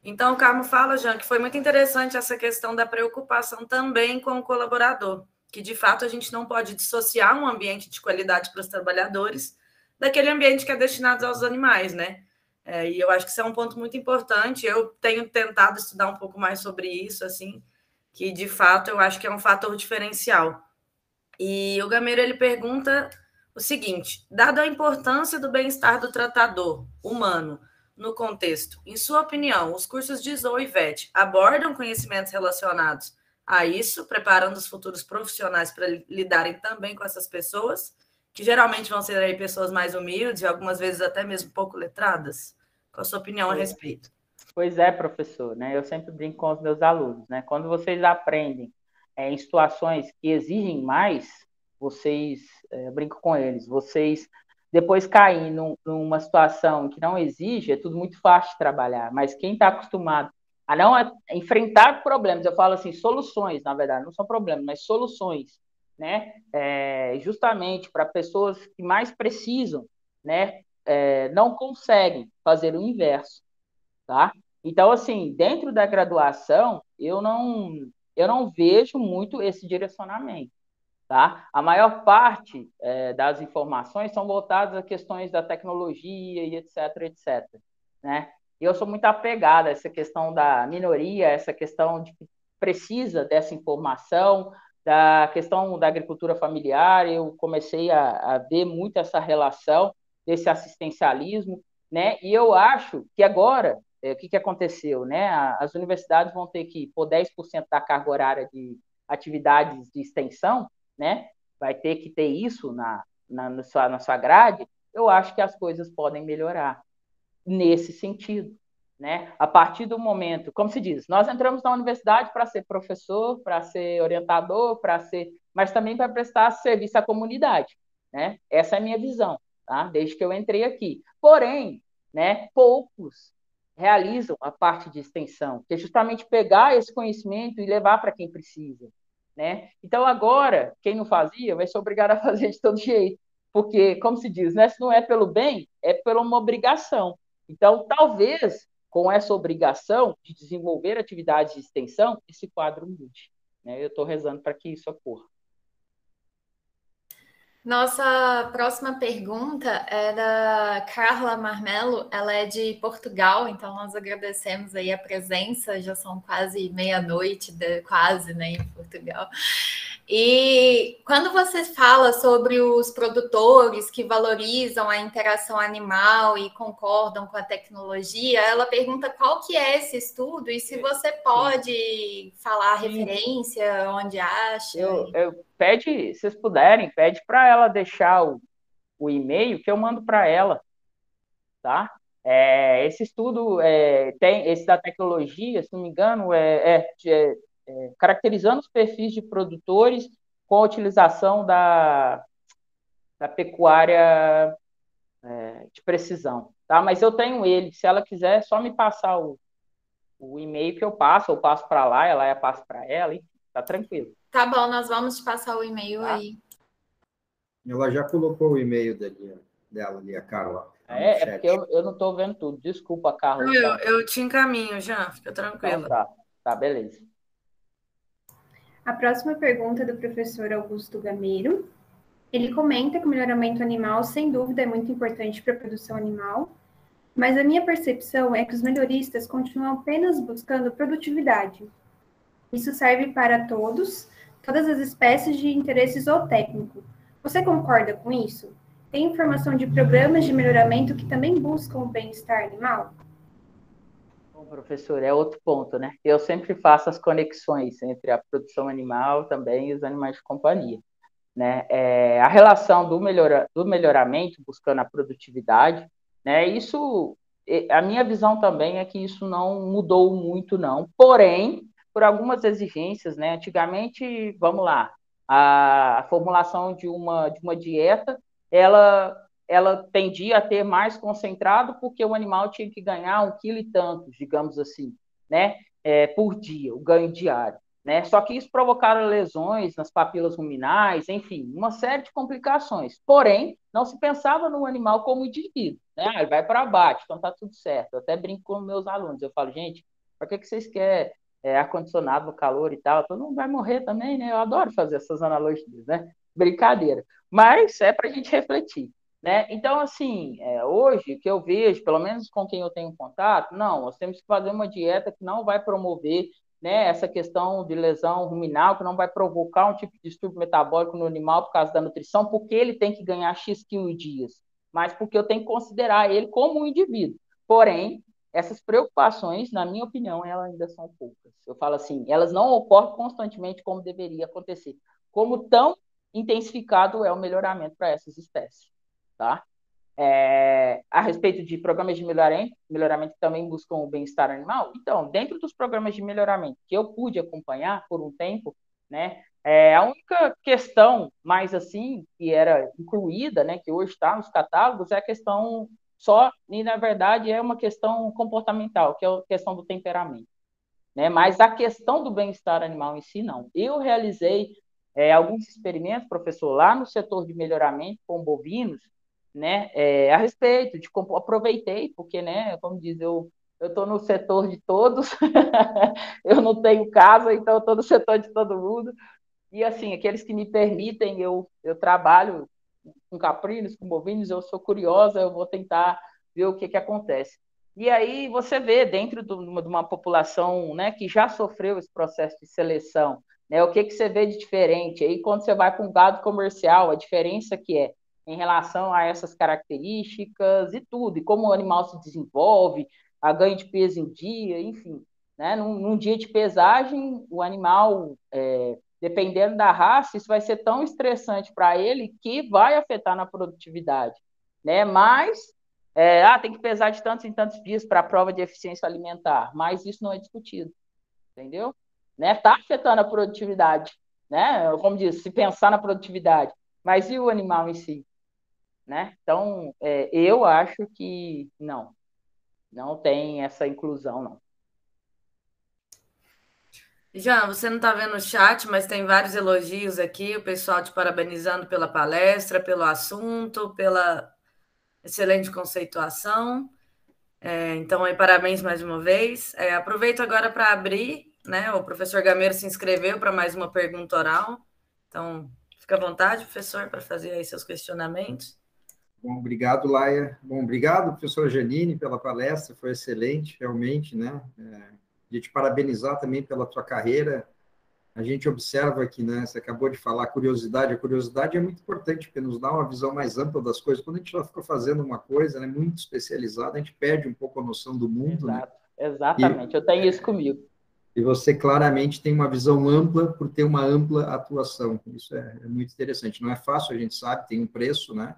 Então, o Carmo fala, Jean, que foi muito interessante essa questão da preocupação também com o colaborador, que de fato a gente não pode dissociar um ambiente de qualidade para os trabalhadores daquele ambiente que é destinado aos animais, né? É, e eu acho que isso é um ponto muito importante. Eu tenho tentado estudar um pouco mais sobre isso, assim, que de fato eu acho que é um fator diferencial. E o Gameiro ele pergunta o seguinte: dado a importância do bem-estar do tratador humano no contexto, em sua opinião, os cursos de Zoe e VET abordam conhecimentos relacionados a isso, preparando os futuros profissionais para lidarem também com essas pessoas, que geralmente vão ser aí pessoas mais humildes e algumas vezes até mesmo pouco letradas? Qual a sua opinião a respeito? Pois é, professor, né? Eu sempre brinco com os meus alunos, né? Quando vocês aprendem é, em situações que exigem mais, vocês, é, eu brinco com eles, vocês depois caem num, numa situação que não exige, é tudo muito fácil de trabalhar, mas quem está acostumado a não enfrentar problemas, eu falo assim, soluções, na verdade, não são problemas, mas soluções, né, é, justamente para pessoas que mais precisam, né, é, não conseguem fazer o inverso, tá? Então, assim, dentro da graduação, eu não, eu não vejo muito esse direcionamento. Tá? A maior parte é, das informações são voltadas a questões da tecnologia e etc, etc. Né? E eu sou muito apegada a essa questão da minoria, essa questão de que precisa dessa informação, da questão da agricultura familiar, eu comecei a, a ver muito essa relação desse assistencialismo, né? E eu acho que agora é, o que, que aconteceu? Né? As universidades vão ter que pôr 10% da carga horária de atividades de extensão, né? vai ter que ter isso na, na, na, sua, na sua grade, eu acho que as coisas podem melhorar nesse sentido. Né? A partir do momento, como se diz, nós entramos na universidade para ser professor, para ser orientador, para ser, mas também para prestar serviço à comunidade, né? Essa é a minha visão, tá? Desde que eu entrei aqui. Porém, né, poucos realizam a parte de extensão, que é justamente pegar esse conhecimento e levar para quem precisa, né? Então agora, quem não fazia vai ser obrigado a fazer de todo jeito, porque como se diz, né, se não é pelo bem, é por uma obrigação. Então, talvez com essa obrigação de desenvolver atividades de extensão, esse quadro mude. Né? Eu estou rezando para que isso ocorra. Nossa próxima pergunta é da Carla Marmelo, ela é de Portugal, então nós agradecemos aí a presença, já são quase meia-noite, quase, né, em Portugal. E quando você fala sobre os produtores que valorizam a interação animal e concordam com a tecnologia, ela pergunta qual que é esse estudo e se você pode falar a referência, onde acha. Eu, eu pede, se vocês puderem, pede para ela deixar o, o e-mail que eu mando para ela, tá? É, esse estudo é, tem esse da tecnologia, se não me engano, é, é, é caracterizando os perfis de produtores com a utilização da, da pecuária é, de precisão. Tá? Mas eu tenho ele, se ela quiser, é só me passar o, o e-mail que eu passo, eu passo para lá, ela é passo para ela, e tá tranquilo. Tá bom, nós vamos te passar o e-mail tá? aí. Ela já colocou o e-mail dela, dela ali, a Carla. É, é porque eu, eu não estou vendo tudo. Desculpa, Carla. Eu, eu te encaminho já, fica tranquilo. Então, tá, tá, beleza. A próxima pergunta é do professor Augusto Gameiro. Ele comenta que o melhoramento animal, sem dúvida, é muito importante para a produção animal, mas a minha percepção é que os melhoristas continuam apenas buscando produtividade. Isso serve para todos, todas as espécies de interesse zootécnico. Você concorda com isso? Tem informação de programas de melhoramento que também buscam o bem-estar animal? Professor, é outro ponto, né? Eu sempre faço as conexões entre a produção animal também e os animais de companhia. Né? É, a relação do, melhora, do melhoramento, buscando a produtividade, né? Isso, a minha visão também é que isso não mudou muito, não. Porém, por algumas exigências, né? Antigamente, vamos lá, a, a formulação de uma, de uma dieta, ela ela tendia a ter mais concentrado porque o animal tinha que ganhar um quilo e tantos, digamos assim, né, é, por dia, o ganho diário. Né? Só que isso provocaram lesões nas papilas ruminais, enfim, uma série de complicações. Porém, não se pensava no animal como indivíduo. Né? Ah, ele vai para abate, então está tudo certo. Eu até brinco com meus alunos, eu falo, gente, para que, que vocês querem é, ar-condicionado calor e tal? Todo mundo vai morrer também, né? Eu adoro fazer essas analogias, né? Brincadeira. Mas é para a gente refletir. Né? Então, assim, é, hoje, que eu vejo, pelo menos com quem eu tenho contato, não, nós temos que fazer uma dieta que não vai promover né, essa questão de lesão ruminal, que não vai provocar um tipo de distúrbio metabólico no animal por causa da nutrição, porque ele tem que ganhar X quilos dias, mas porque eu tenho que considerar ele como um indivíduo. Porém, essas preocupações, na minha opinião, elas ainda são poucas. Eu falo assim, elas não ocorrem constantemente como deveria acontecer. Como tão intensificado é o melhoramento para essas espécies tá? É, a respeito de programas de melhoramento, melhoramento também buscam o bem-estar animal. Então, dentro dos programas de melhoramento que eu pude acompanhar por um tempo, né, é, a única questão mais assim que era incluída, né, que hoje está nos catálogos, é a questão só e na verdade é uma questão comportamental, que é a questão do temperamento, né? Mas a questão do bem-estar animal em si não. Eu realizei é, alguns experimentos, professor, lá no setor de melhoramento com bovinos, né, é, a respeito, de como aproveitei, porque, né, como diz, eu eu estou no setor de todos, eu não tenho casa, então estou no setor de todo mundo, e assim, aqueles que me permitem, eu, eu trabalho com caprinos, com bovinos, eu sou curiosa, eu vou tentar ver o que, que acontece. E aí você vê, dentro de uma população né, que já sofreu esse processo de seleção, né, o que, que você vê de diferente? Aí quando você vai para um gado comercial, a diferença que é, em relação a essas características e tudo, e como o animal se desenvolve, a ganho de peso em dia, enfim. Né? Num, num dia de pesagem, o animal, é, dependendo da raça, isso vai ser tão estressante para ele que vai afetar na produtividade, né? Mas é, ah, tem que pesar de tantos em tantos dias para a prova de eficiência alimentar, mas isso não é discutido, entendeu? Né? Tá afetando a produtividade, né? Como diz, se pensar na produtividade, mas e o animal em si, né? Então, é, eu acho que não, não tem essa inclusão, não. Já, você não está vendo o chat, mas tem vários elogios aqui, o pessoal te parabenizando pela palestra, pelo assunto, pela excelente conceituação. É, então, aí, parabéns mais uma vez. É, aproveito agora para abrir, né? O professor Gameiro se inscreveu para mais uma pergunta oral. Então, fica à vontade, professor, para fazer aí seus questionamentos. Bom, obrigado, Laia. Bom, obrigado, professora Janine, pela palestra, foi excelente, realmente, né? É, de te parabenizar também pela tua carreira, a gente observa que, né, você acabou de falar, curiosidade, a curiosidade é muito importante, porque nos dá uma visão mais ampla das coisas. Quando a gente já fica fazendo uma coisa né, muito especializada, a gente perde um pouco a noção do mundo. Né? Exato. Né? Exatamente, e, eu tenho isso comigo. E você claramente tem uma visão ampla por ter uma ampla atuação. Isso é, é muito interessante. Não é fácil, a gente sabe, tem um preço, né?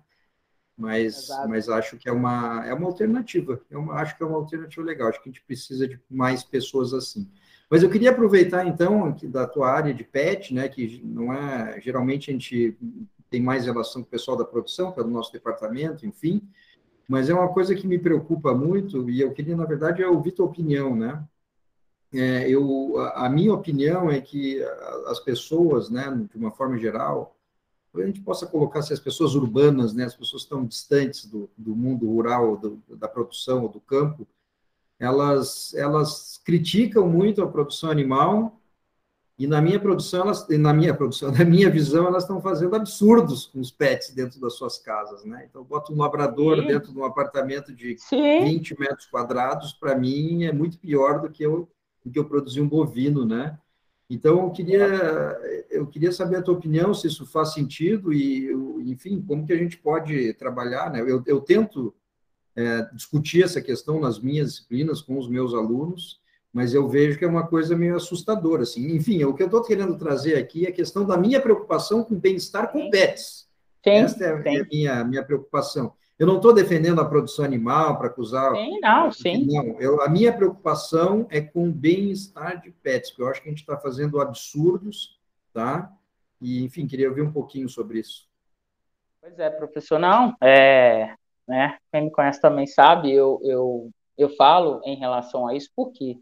Mas, mas acho que é uma, é uma alternativa. É uma, acho que é uma alternativa legal. Acho que a gente precisa de mais pessoas assim. Mas eu queria aproveitar, então, da tua área de PET, né, que não é, geralmente a gente tem mais relação com o pessoal da produção, pelo nosso departamento, enfim, mas é uma coisa que me preocupa muito, e eu queria, na verdade, ouvir tua opinião, né? É, eu, a, minha opinião é que as pessoas, né, de uma forma geral, a gente possa colocar se as pessoas urbanas, né, as pessoas estão distantes do, do mundo rural, do, da produção ou do campo, elas, elas criticam muito a produção animal e na minha produção, elas, na minha produção, na minha visão, elas estão fazendo absurdos com os pets dentro das suas casas, né? Então, bota um labrador Sim. dentro de um apartamento de Sim. 20 metros quadrados, para mim é muito pior do que eu, do que eu produzir um bovino, né? Então, eu queria, eu queria saber a tua opinião, se isso faz sentido e, enfim, como que a gente pode trabalhar, né? Eu, eu tento é, discutir essa questão nas minhas disciplinas com os meus alunos, mas eu vejo que é uma coisa meio assustadora, assim. Enfim, o que eu estou querendo trazer aqui é a questão da minha preocupação com bem-estar com pets. Sim, Essa é, sim. é a minha, minha preocupação. Eu não estou defendendo a produção animal para acusar. Sim, não, sim. Não, eu, a minha preocupação é com o bem-estar de pets, porque eu acho que a gente está fazendo absurdos, tá? E, enfim, queria ouvir um pouquinho sobre isso. Pois é, professor, não. É, né? Quem me conhece também sabe, eu, eu, eu falo em relação a isso, por quê?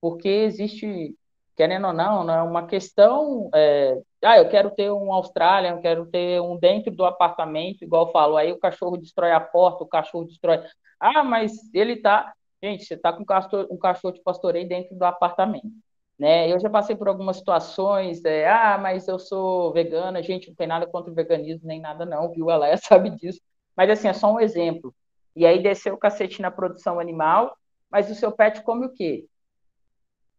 Porque existe, querendo ou não, né, uma questão, é, ah, eu quero ter um Austrália, eu quero ter um dentro do apartamento, igual eu falo, aí o cachorro destrói a porta, o cachorro destrói, ah, mas ele tá, gente, você tá com um cachorro, um cachorro de pastoreio dentro do apartamento, né? Eu já passei por algumas situações, é, ah, mas eu sou vegana, gente, não tem nada contra o veganismo, nem nada não, viu? Ela sabe disso. Mas, assim, é só um exemplo. E aí desceu o cacete na produção animal, mas o seu pet come o quê?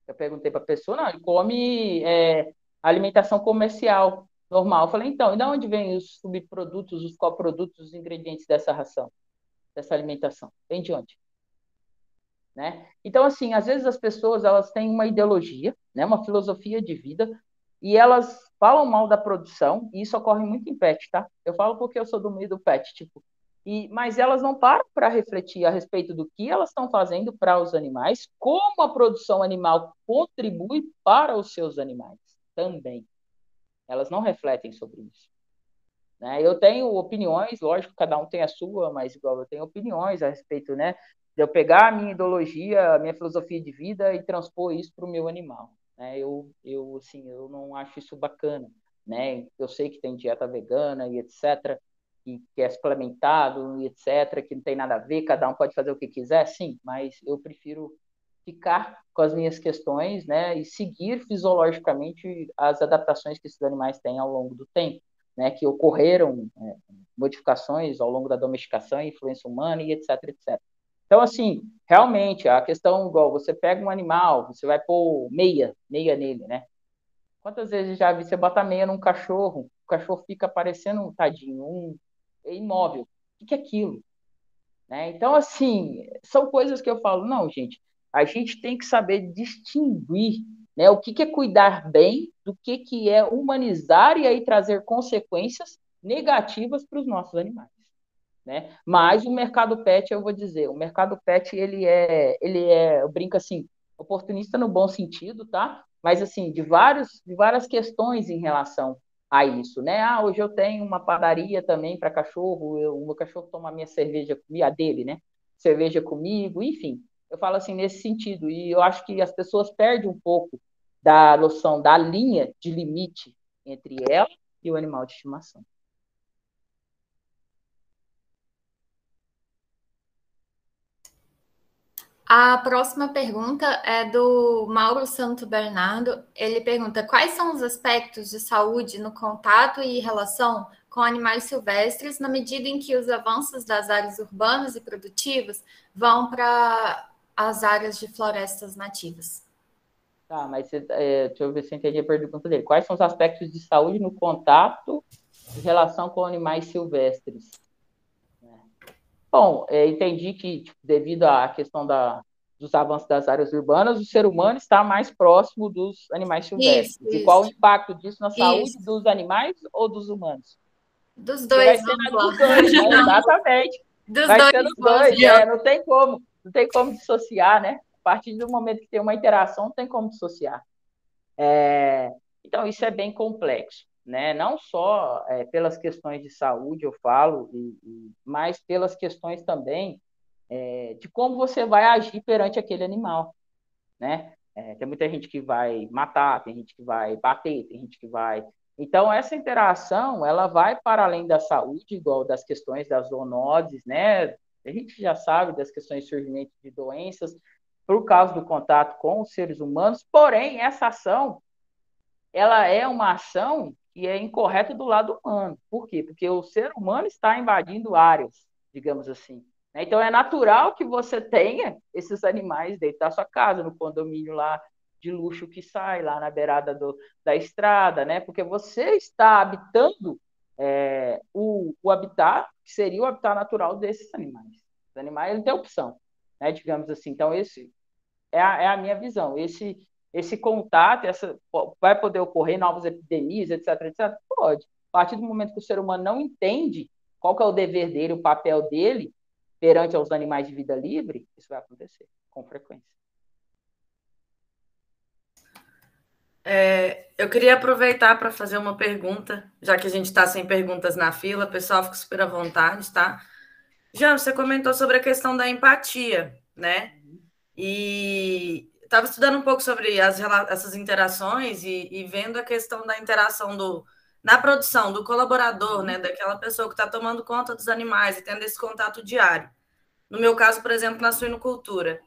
Eu perguntei para a pessoa, não, ele come é, alimentação comercial, normal. Eu falei, então, e de onde vêm os subprodutos, os coprodutos, os ingredientes dessa ração, dessa alimentação? Vem de onde? Né? Então, assim, às vezes as pessoas elas têm uma ideologia, né, uma filosofia de vida, e elas falam mal da produção, e isso ocorre muito em pet, tá? Eu falo porque eu sou do meio do pet, tipo, e, mas elas não param para refletir a respeito do que elas estão fazendo para os animais, como a produção animal contribui para os seus animais também. Elas não refletem sobre isso. Né? Eu tenho opiniões, lógico, cada um tem a sua, mas igual eu tenho opiniões a respeito, né? De eu pegar a minha ideologia, a minha filosofia de vida e transpor isso para o meu animal. Né? Eu, eu, assim, eu não acho isso bacana. Né? Eu sei que tem dieta vegana e etc., que, que é suplementado etc., que não tem nada a ver, cada um pode fazer o que quiser, sim, mas eu prefiro ficar com as minhas questões, né, e seguir fisiologicamente as adaptações que esses animais têm ao longo do tempo, né, que ocorreram é, modificações ao longo da domesticação, influência humana e etc, etc. Então, assim, realmente, a questão, igual, você pega um animal, você vai pôr meia, meia nele, né? Quantas vezes já vi você bota meia num cachorro, o cachorro fica parecendo um tadinho, um imóvel. O que é aquilo? Né? Então, assim, são coisas que eu falo, não, gente, a gente tem que saber distinguir né? O que, que é cuidar bem, do que, que é humanizar e aí trazer consequências negativas para os nossos animais. Né? Mas o mercado pet, eu vou dizer, o mercado pet ele é, ele é, eu brinco assim, oportunista no bom sentido, tá? Mas assim, de vários, de várias questões em relação a isso, né? Ah, hoje eu tenho uma padaria também para cachorro, eu, o meu cachorro toma minha cerveja, a dele, né? Cerveja comigo, enfim. Eu falo assim nesse sentido e eu acho que as pessoas perdem um pouco da noção da linha de limite entre ela e o animal de estimação. A próxima pergunta é do Mauro Santo Bernardo. Ele pergunta: quais são os aspectos de saúde no contato e relação com animais silvestres na medida em que os avanços das áreas urbanas e produtivas vão para as áreas de florestas nativas? Tá, mas é, deixa eu ver se eu entendi a pergunta dele. Quais são os aspectos de saúde no contato em relação com animais silvestres? Bom, é, entendi que, tipo, devido à questão da, dos avanços das áreas urbanas, o ser humano está mais próximo dos animais silvestres. Isso, e isso. qual o impacto disso na saúde isso. dos animais ou dos humanos? Dos dois, dos dois né? Exatamente. Dos vai dois, dos dois, é, não tem como, não tem como dissociar, né? A partir do momento que tem uma interação, não tem como dissociar. É, então, isso é bem complexo né? não só é, pelas questões de saúde, eu falo, e, e, mas pelas questões também é, de como você vai agir perante aquele animal. Né? É, tem muita gente que vai matar, tem gente que vai bater, tem gente que vai. Então, essa interação ela vai para além da saúde, igual das questões das zoonoses, né? A gente já sabe das questões de surgimento de doenças por causa do contato com os seres humanos, porém, essa ação ela é uma ação e é incorreto do lado humano. Por quê? Porque o ser humano está invadindo áreas, digamos assim. Né? Então é natural que você tenha esses animais dentro da sua casa, no condomínio lá de luxo que sai, lá na beirada do, da estrada, né? Porque você está habitando é, o, o habitat, que seria o habitat natural desses animais. Os animais não têm opção, né? Digamos assim. Então, esse é a, é a minha visão. Esse esse contato, essa, vai poder ocorrer novas epidemias, etc, etc? Pode. A partir do momento que o ser humano não entende qual que é o dever dele, o papel dele perante aos animais de vida livre, isso vai acontecer com frequência. É, eu queria aproveitar para fazer uma pergunta, já que a gente está sem perguntas na fila, o pessoal fica super à vontade, tá? Jean, você comentou sobre a questão da empatia, né? E estava estudando um pouco sobre as, essas interações e, e, vendo a questão da interação do na produção do colaborador, né, daquela pessoa que está tomando conta dos animais e tendo esse contato diário. No meu caso, por exemplo, na suinocultura,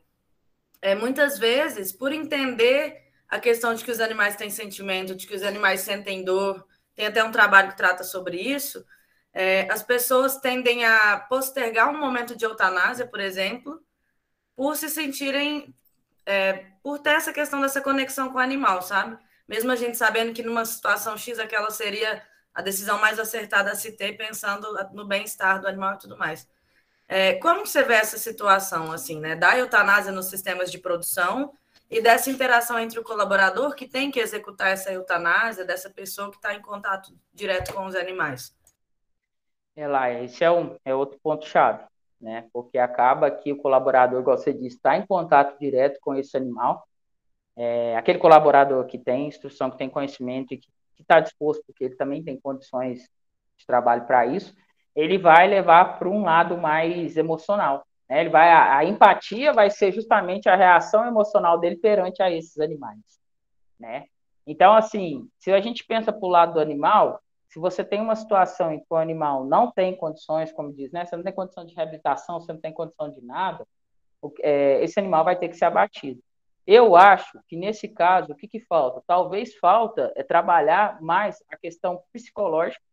é muitas vezes por entender a questão de que os animais têm sentimento, de que os animais sentem dor, tem até um trabalho que trata sobre isso. É, as pessoas tendem a postergar um momento de eutanásia, por exemplo, por se sentirem é, por ter essa questão dessa conexão com o animal, sabe? Mesmo a gente sabendo que numa situação X aquela seria a decisão mais acertada a se ter, pensando no bem-estar do animal e tudo mais. É, como você vê essa situação, assim, né? Da eutanásia nos sistemas de produção e dessa interação entre o colaborador que tem que executar essa eutanásia, dessa pessoa que está em contato direto com os animais? É lá, esse é, um, é outro ponto-chave né? Porque acaba que o colaborador, igual você disse, está em contato direto com esse animal. É, aquele colaborador que tem instrução, que tem conhecimento e que está disposto, porque ele também tem condições de trabalho para isso, ele vai levar para um lado mais emocional. Né? Ele vai, a, a, empatia vai ser justamente a reação emocional dele perante a esses animais, né? Então, assim, se a gente pensa para o lado do animal, se você tem uma situação em que o animal não tem condições, como diz, né? Você não tem condição de reabilitação, você não tem condição de nada, é, esse animal vai ter que ser abatido. Eu acho que nesse caso, o que, que falta? Talvez falta é trabalhar mais a questão psicológica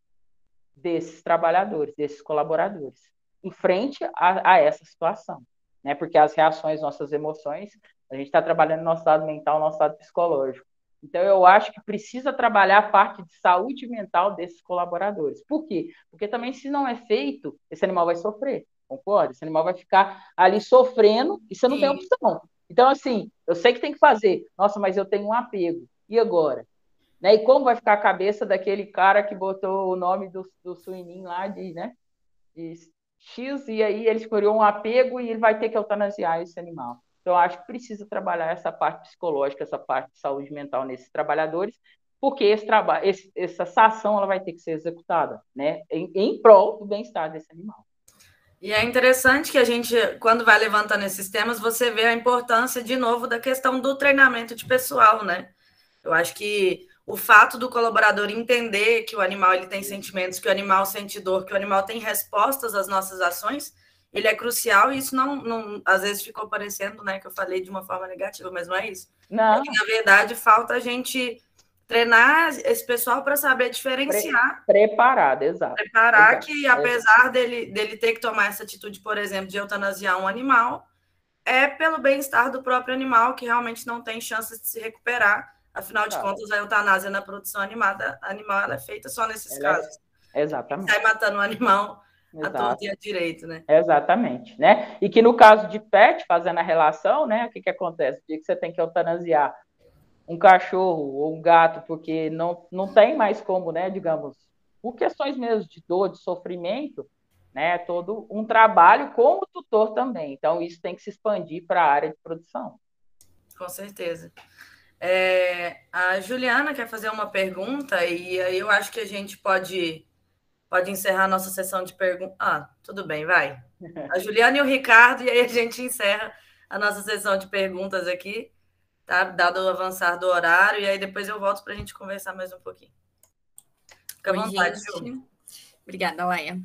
desses trabalhadores, desses colaboradores, em frente a, a essa situação, né? Porque as reações, nossas emoções, a gente está trabalhando no nosso lado mental, nosso lado psicológico. Então, eu acho que precisa trabalhar a parte de saúde mental desses colaboradores. Por quê? Porque também, se não é feito, esse animal vai sofrer, concorda? Esse animal vai ficar ali sofrendo e você não Sim. tem opção. Então, assim, eu sei que tem que fazer. Nossa, mas eu tenho um apego. E agora? Né? E como vai ficar a cabeça daquele cara que botou o nome do, do suininho lá de, né, de X, e aí ele escolheu um apego e ele vai ter que eutanasiar esse animal. Então, acho que precisa trabalhar essa parte psicológica, essa parte de saúde mental nesses trabalhadores, porque esse esse, essa ação ela vai ter que ser executada, né, em, em prol do bem-estar desse animal. E é interessante que a gente, quando vai levantando esses temas, você vê a importância, de novo, da questão do treinamento de pessoal, né? Eu acho que o fato do colaborador entender que o animal ele tem sentimentos, que o animal sente dor, que o animal tem respostas às nossas ações, ele é crucial e isso não, não às vezes ficou parecendo, né, que eu falei de uma forma negativa, mas não é isso. Não. na verdade, falta a gente treinar esse pessoal para saber diferenciar. Pre preparado, exato. Preparar exato, que, apesar exato. Dele, dele ter que tomar essa atitude, por exemplo, de eutanasiar um animal, é pelo bem-estar do próprio animal, que realmente não tem chances de se recuperar. Afinal de contas, a eutanásia na produção animada, animal é feita só nesses ela é casos. É... Exatamente. Sai matando o um animal Exato. a todo e a direito, né? Exatamente, né? E que no caso de pet, fazendo a relação, né? O que, que acontece? O dia que você tem que eutanasiar um cachorro ou um gato, porque não, não tem mais como, né, digamos, por questões mesmo de dor, de sofrimento, né, todo um trabalho com o tutor também. Então, isso tem que se expandir para a área de produção. Com certeza. É, a Juliana quer fazer uma pergunta e aí eu acho que a gente pode, pode encerrar a nossa sessão de perguntas. Ah, tudo bem, vai. A Juliana e o Ricardo, e aí a gente encerra a nossa sessão de perguntas aqui tá? Dado o avançar do horário, e aí depois eu volto para a gente conversar mais um pouquinho. Fica à vontade, gente. Obrigada, Laia.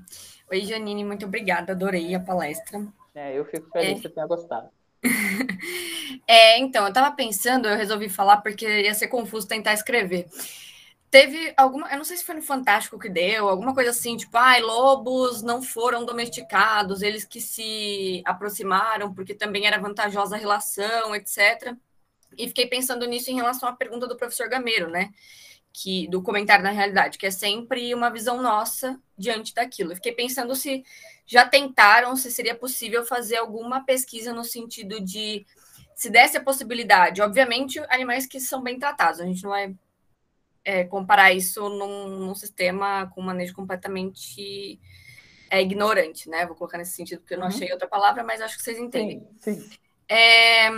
Oi, Janine, muito obrigada, adorei a palestra. É, eu fico feliz é. que você tenha gostado. é, então, eu estava pensando, eu resolvi falar porque ia ser confuso tentar escrever. Teve alguma, eu não sei se foi no Fantástico que deu, alguma coisa assim, tipo, ai, ah, lobos não foram domesticados, eles que se aproximaram porque também era vantajosa a relação, etc. E fiquei pensando nisso em relação à pergunta do professor Gameiro, né? Que, do comentário na realidade, que é sempre uma visão nossa diante daquilo. Eu fiquei pensando se já tentaram, se seria possível fazer alguma pesquisa no sentido de se desse a possibilidade, obviamente, animais que são bem tratados, a gente não vai é, comparar isso num, num, sistema com manejo completamente é, ignorante, né? Vou colocar nesse sentido, porque eu não uhum. achei outra palavra, mas acho que vocês entendem. Sim, sim. É,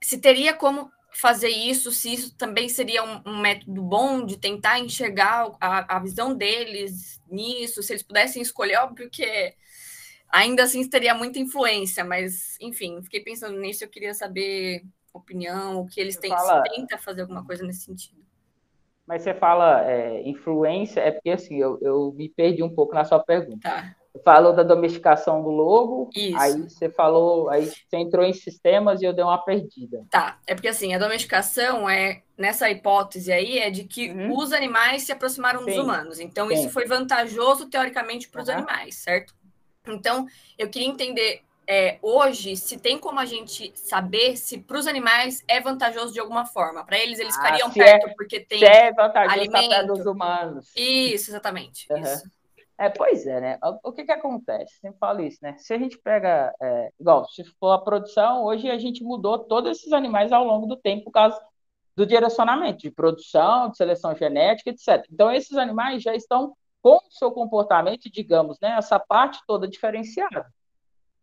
se teria como fazer isso, se isso também seria um, um método bom de tentar enxergar a, a, visão deles nisso, se eles pudessem escolher, óbvio que ainda assim teria muita influência, mas enfim, fiquei pensando nisso, eu queria saber opinião, o que eles têm, fala... se tenta fazer alguma coisa nesse sentido. Mas você fala é, influência, é porque assim, eu, eu me perdi um pouco na sua pergunta. Tá falou da domesticação do lobo, Isso. aí você falou, aí você entrou em sistemas e eu dei uma perdida. Tá, é porque assim, a domesticação é, nessa hipótese aí, é de que uhum. os animais se aproximaram Sim. dos humanos. Então, Sim. isso foi vantajoso, teoricamente, para os uhum. animais, certo? Então, eu queria entender é, hoje se tem como a gente saber se para os animais é vantajoso de alguma forma. Para eles, eles ah, ficariam perto é, porque tem. Se é vantajoso alimento. dos humanos. Isso, exatamente. Uhum. Isso. É, pois é, né? O, o que que acontece? Sempre falo isso, né? Se a gente pega, é, igual, se for a produção, hoje a gente mudou todos esses animais ao longo do tempo por causa do direcionamento de produção, de seleção genética, etc. Então, esses animais já estão com o seu comportamento, digamos, né? Essa parte toda diferenciada.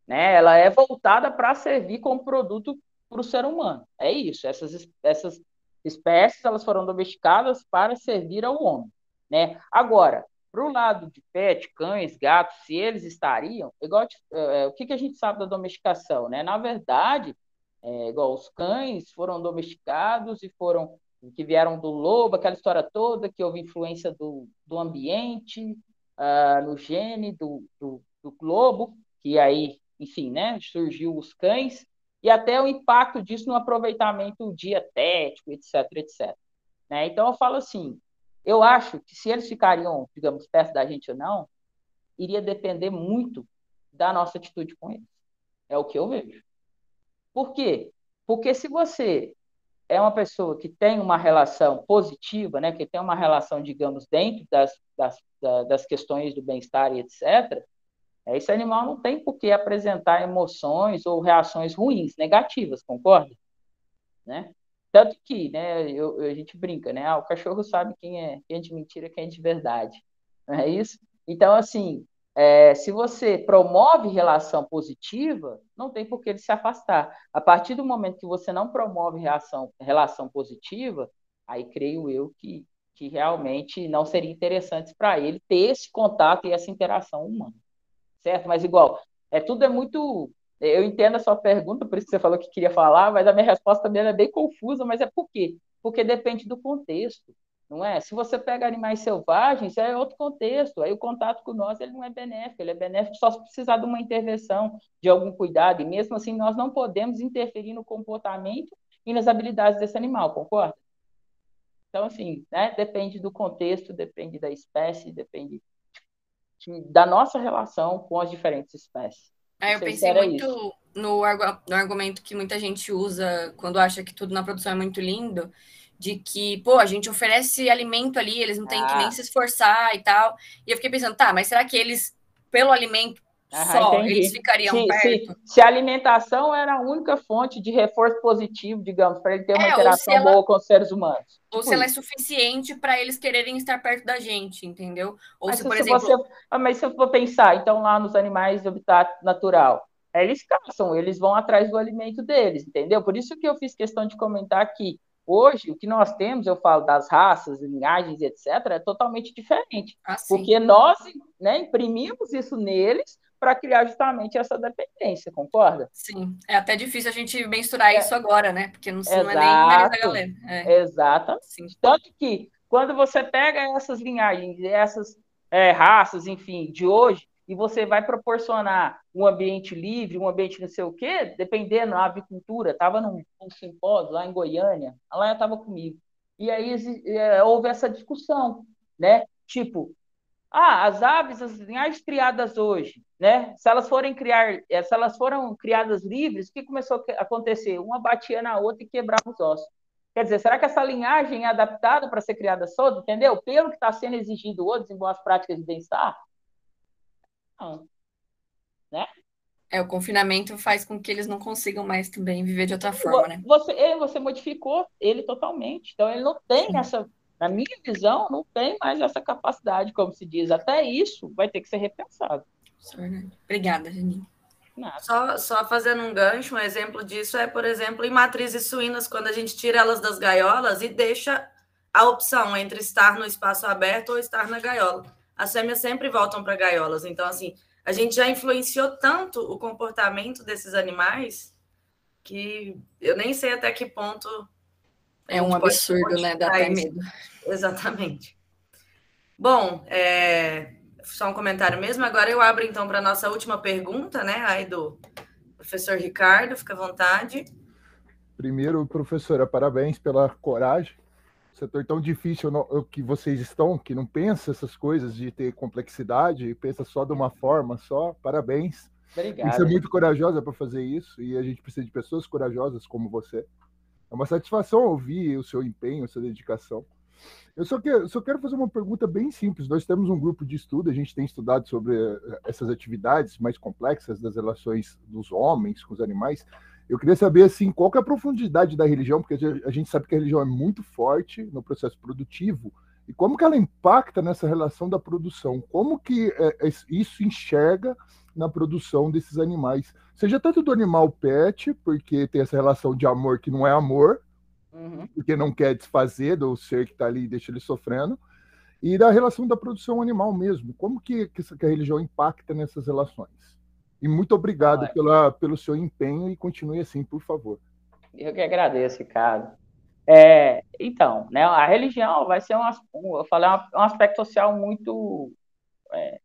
Né? Ela é voltada para servir como produto para o ser humano. É isso. Essas, essas espécies elas foram domesticadas para servir ao homem. Né? Agora, para o lado de pet, cães, gatos, se eles estariam, igual é, o que, que a gente sabe da domesticação, né? Na verdade, é, igual os cães foram domesticados e foram que vieram do lobo, aquela história toda que houve influência do, do ambiente, uh, no gene do, do, do lobo, que aí, enfim, né, surgiu os cães, e até o impacto disso no aproveitamento dietético, etc, etc. Né? Então, eu falo assim, eu acho que se eles ficariam, digamos, perto da gente ou não, iria depender muito da nossa atitude com eles. É o que eu vejo. Por quê? Porque se você é uma pessoa que tem uma relação positiva, né, que tem uma relação, digamos, dentro das, das, das questões do bem-estar e etc., Esse animal não tem por que apresentar emoções ou reações ruins, negativas, concorda? Né? Tanto que, né, eu, a gente brinca, né? Ah, o cachorro sabe quem é, quem é de mentira, quem é de verdade. Não é isso? Então, assim, é, se você promove relação positiva, não tem por que ele se afastar. A partir do momento que você não promove reação, relação positiva, aí creio eu que, que realmente não seria interessante para ele ter esse contato e essa interação humana. Certo? Mas igual, é tudo é muito. Eu entendo a sua pergunta, por isso que você falou que queria falar, mas a minha resposta também é bem confusa, mas é por quê? Porque depende do contexto não é? Se você pega animais selvagens, é outro contexto. Aí o contato com nós ele não é benéfico, ele é benéfico só se precisar de uma intervenção, de algum cuidado. E mesmo assim, nós não podemos interferir no comportamento e nas habilidades desse animal, concorda? Então, assim, né, depende do contexto, depende da espécie, depende da nossa relação com as diferentes espécies. É, eu pensei muito no, no argumento que muita gente usa quando acha que tudo na produção é muito lindo, de que, pô, a gente oferece alimento ali, eles não têm ah. que nem se esforçar e tal. E eu fiquei pensando, tá, mas será que eles, pelo alimento ah, só, entendi. eles ficariam se, perto? Se, se, a alimentação era a única fonte de reforço positivo, digamos, para ele ter uma é, interação ela, boa com os seres humanos. Ou tipo se ela é suficiente para eles quererem estar perto da gente, entendeu? Ou mas se, por se exemplo. Você, ah, mas se eu for pensar, então, lá nos animais do habitat natural, eles caçam, eles vão atrás do alimento deles, entendeu? Por isso que eu fiz questão de comentar aqui Hoje, o que nós temos, eu falo das raças, linhagens, etc., é totalmente diferente. Ah, porque nós né, imprimimos isso neles para criar justamente essa dependência, concorda? Sim, é até difícil a gente mensurar é. isso agora, né? Porque não, não é nem da galera. É. Exatamente. Sim. Tanto que, quando você pega essas linhagens, essas é, raças, enfim, de hoje, e você vai proporcionar um ambiente livre, um ambiente não sei o quê, dependendo da avicultura. Estava num, num, simpósio lá em Goiânia, lá eu estava comigo. E aí é, houve essa discussão, né? Tipo, ah, as aves, as linhagens criadas hoje, né? Se elas forem criar, é, se elas foram criadas livres, o que começou a acontecer? Uma batia na outra e quebrava os ossos. Quer dizer, será que essa linhagem é adaptada para ser criada solta, entendeu? Pelo que está sendo exigido hoje em boas práticas de bem-estar, não. Né? É, o confinamento faz com que eles não consigam mais também viver de outra forma, né? Você, você modificou ele totalmente. Então, ele não tem Sim. essa, na minha visão, não tem mais essa capacidade, como se diz. Até isso vai ter que ser repensado. É Obrigada, Janine. Só, só fazendo um gancho, um exemplo disso é, por exemplo, em matrizes suínas, quando a gente tira elas das gaiolas e deixa a opção entre estar no espaço aberto ou estar na gaiola as fêmeas sempre voltam para gaiolas. Então, assim, a gente já influenciou tanto o comportamento desses animais que eu nem sei até que ponto. É um absurdo, né? Dá até medo. Exatamente. Bom, é... só um comentário mesmo. Agora eu abro então para a nossa última pergunta, né? Aí do professor Ricardo, fica à vontade. Primeiro, professora, parabéns pela coragem setor tão difícil que vocês estão, que não pensa essas coisas de ter complexidade, pensa só de uma forma só. Parabéns. Obrigado. Você é muito corajosa para fazer isso e a gente precisa de pessoas corajosas como você. É uma satisfação ouvir o seu empenho, a sua dedicação. Eu só quero, só quero fazer uma pergunta bem simples. Nós temos um grupo de estudo, a gente tem estudado sobre eh, essas atividades mais complexas das relações dos homens com os animais. Eu queria saber assim, qual que é a profundidade da religião, porque a gente sabe que a religião é muito forte no processo produtivo, e como que ela impacta nessa relação da produção? Como que é, é isso enxerga na produção desses animais? Seja tanto do animal pet, porque tem essa relação de amor que não é amor, uhum. porque não quer desfazer do ser que está ali e deixa ele sofrendo, e da relação da produção animal mesmo. Como que, que a religião impacta nessas relações? E muito obrigado pela, pelo seu empenho e continue assim, por favor. Eu que agradeço, Ricardo. É, então, né, a religião vai ser um, eu falei, um aspecto social muito, é,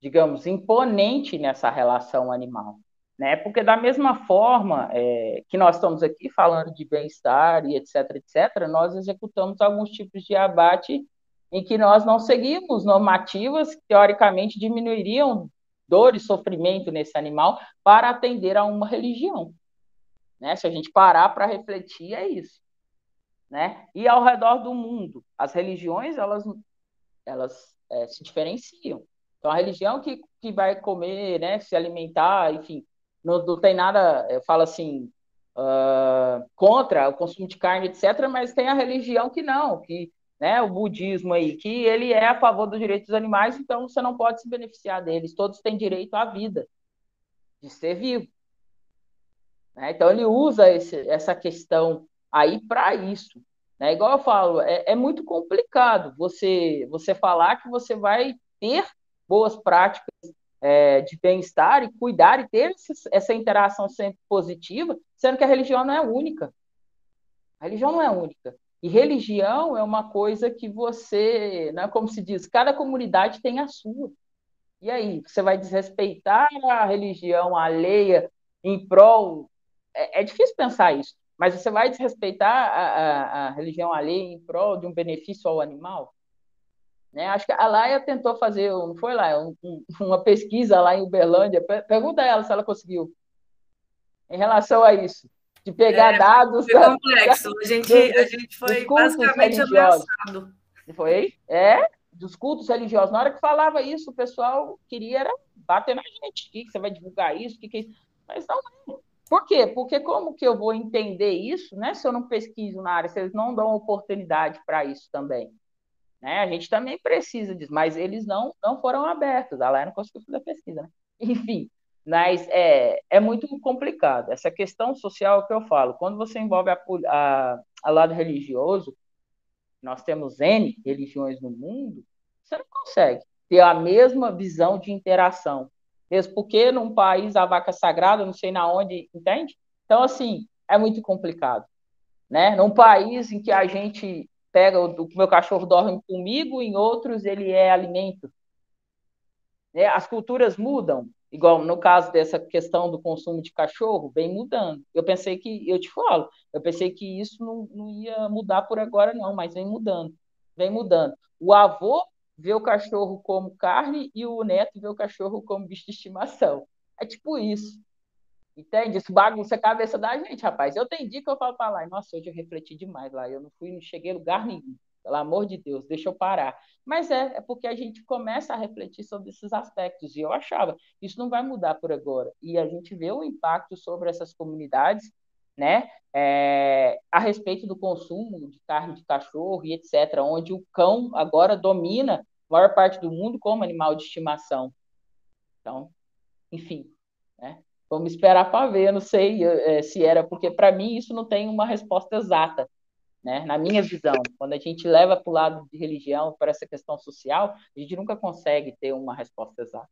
digamos, imponente nessa relação animal. Né? Porque da mesma forma é, que nós estamos aqui falando de bem-estar e etc, etc, nós executamos alguns tipos de abate em que nós não seguimos normativas que teoricamente diminuiriam dor e sofrimento nesse animal para atender a uma religião. Né? Se a gente parar para refletir, é isso. Né? E ao redor do mundo, as religiões elas, elas é, se diferenciam. Então, a religião que, que vai comer, né, se alimentar, enfim, não, não tem nada, eu falo assim, uh, contra o consumo de carne, etc., mas tem a religião que não, que né, o budismo aí, que ele é a favor dos direitos dos animais, então você não pode se beneficiar deles, todos têm direito à vida, de ser vivo. Né? Então ele usa esse, essa questão aí para isso. Né? Igual eu falo, é, é muito complicado você, você falar que você vai ter boas práticas é, de bem-estar e cuidar e ter essa interação sempre positiva, sendo que a religião não é única. A religião não é única. E religião é uma coisa que você, né, como se diz, cada comunidade tem a sua. E aí, você vai desrespeitar a religião alheia em prol. É, é difícil pensar isso, mas você vai desrespeitar a, a, a religião alheia em prol de um benefício ao animal? Né? Acho que a Laia tentou fazer, não foi lá, um, uma pesquisa lá em Uberlândia. Pergunta a ela se ela conseguiu. Em relação a isso, de pegar é, dados. Foi complexo. a gente, a gente foi basicamente ameaçado. Foi? É, dos cultos religiosos. Na hora que falava isso, o pessoal queria era bater na gente. O que, você vai divulgar isso? O que, que é isso? Mas não é. Por quê? Porque como que eu vou entender isso, né? Se eu não pesquiso na área, se eles não dão oportunidade para isso também. Né? A gente também precisa disso, mas eles não, não foram abertos. A Laia não conseguiu fazer a pesquisa, né? Enfim, mas é, é muito complicado. Essa questão social que eu falo, quando você envolve a, a, a lado religioso, nós temos N religiões no mundo, você não consegue ter a mesma visão de interação. Mesmo porque num país a vaca sagrada, não sei na onde, entende? Então, assim, é muito complicado. Né? Num país em que a gente pega, o, meu cachorro dorme comigo, em outros ele é alimento. É, as culturas mudam, igual no caso dessa questão do consumo de cachorro, vem mudando. Eu pensei que, eu te falo, eu pensei que isso não, não ia mudar por agora, não, mas vem mudando, vem mudando. O avô vê o cachorro como carne e o neto vê o cachorro como bicho de estimação. É tipo isso. Entende? Isso bagunça a cabeça da gente, rapaz. Eu tenho dia que eu falo para lá, nossa, hoje eu refleti demais lá, eu não fui, não cheguei a lugar nenhum. Pelo amor de Deus, deixa eu parar. Mas é, é porque a gente começa a refletir sobre esses aspectos. E eu achava, isso não vai mudar por agora. E a gente vê o impacto sobre essas comunidades, né? É, a respeito do consumo de carne de cachorro e etc., onde o cão agora domina a maior parte do mundo como animal de estimação. Então, enfim, né? Vamos esperar para ver, não sei é, se era, porque para mim isso não tem uma resposta exata, né? Na minha visão, quando a gente leva para o lado de religião, para essa questão social, a gente nunca consegue ter uma resposta exata.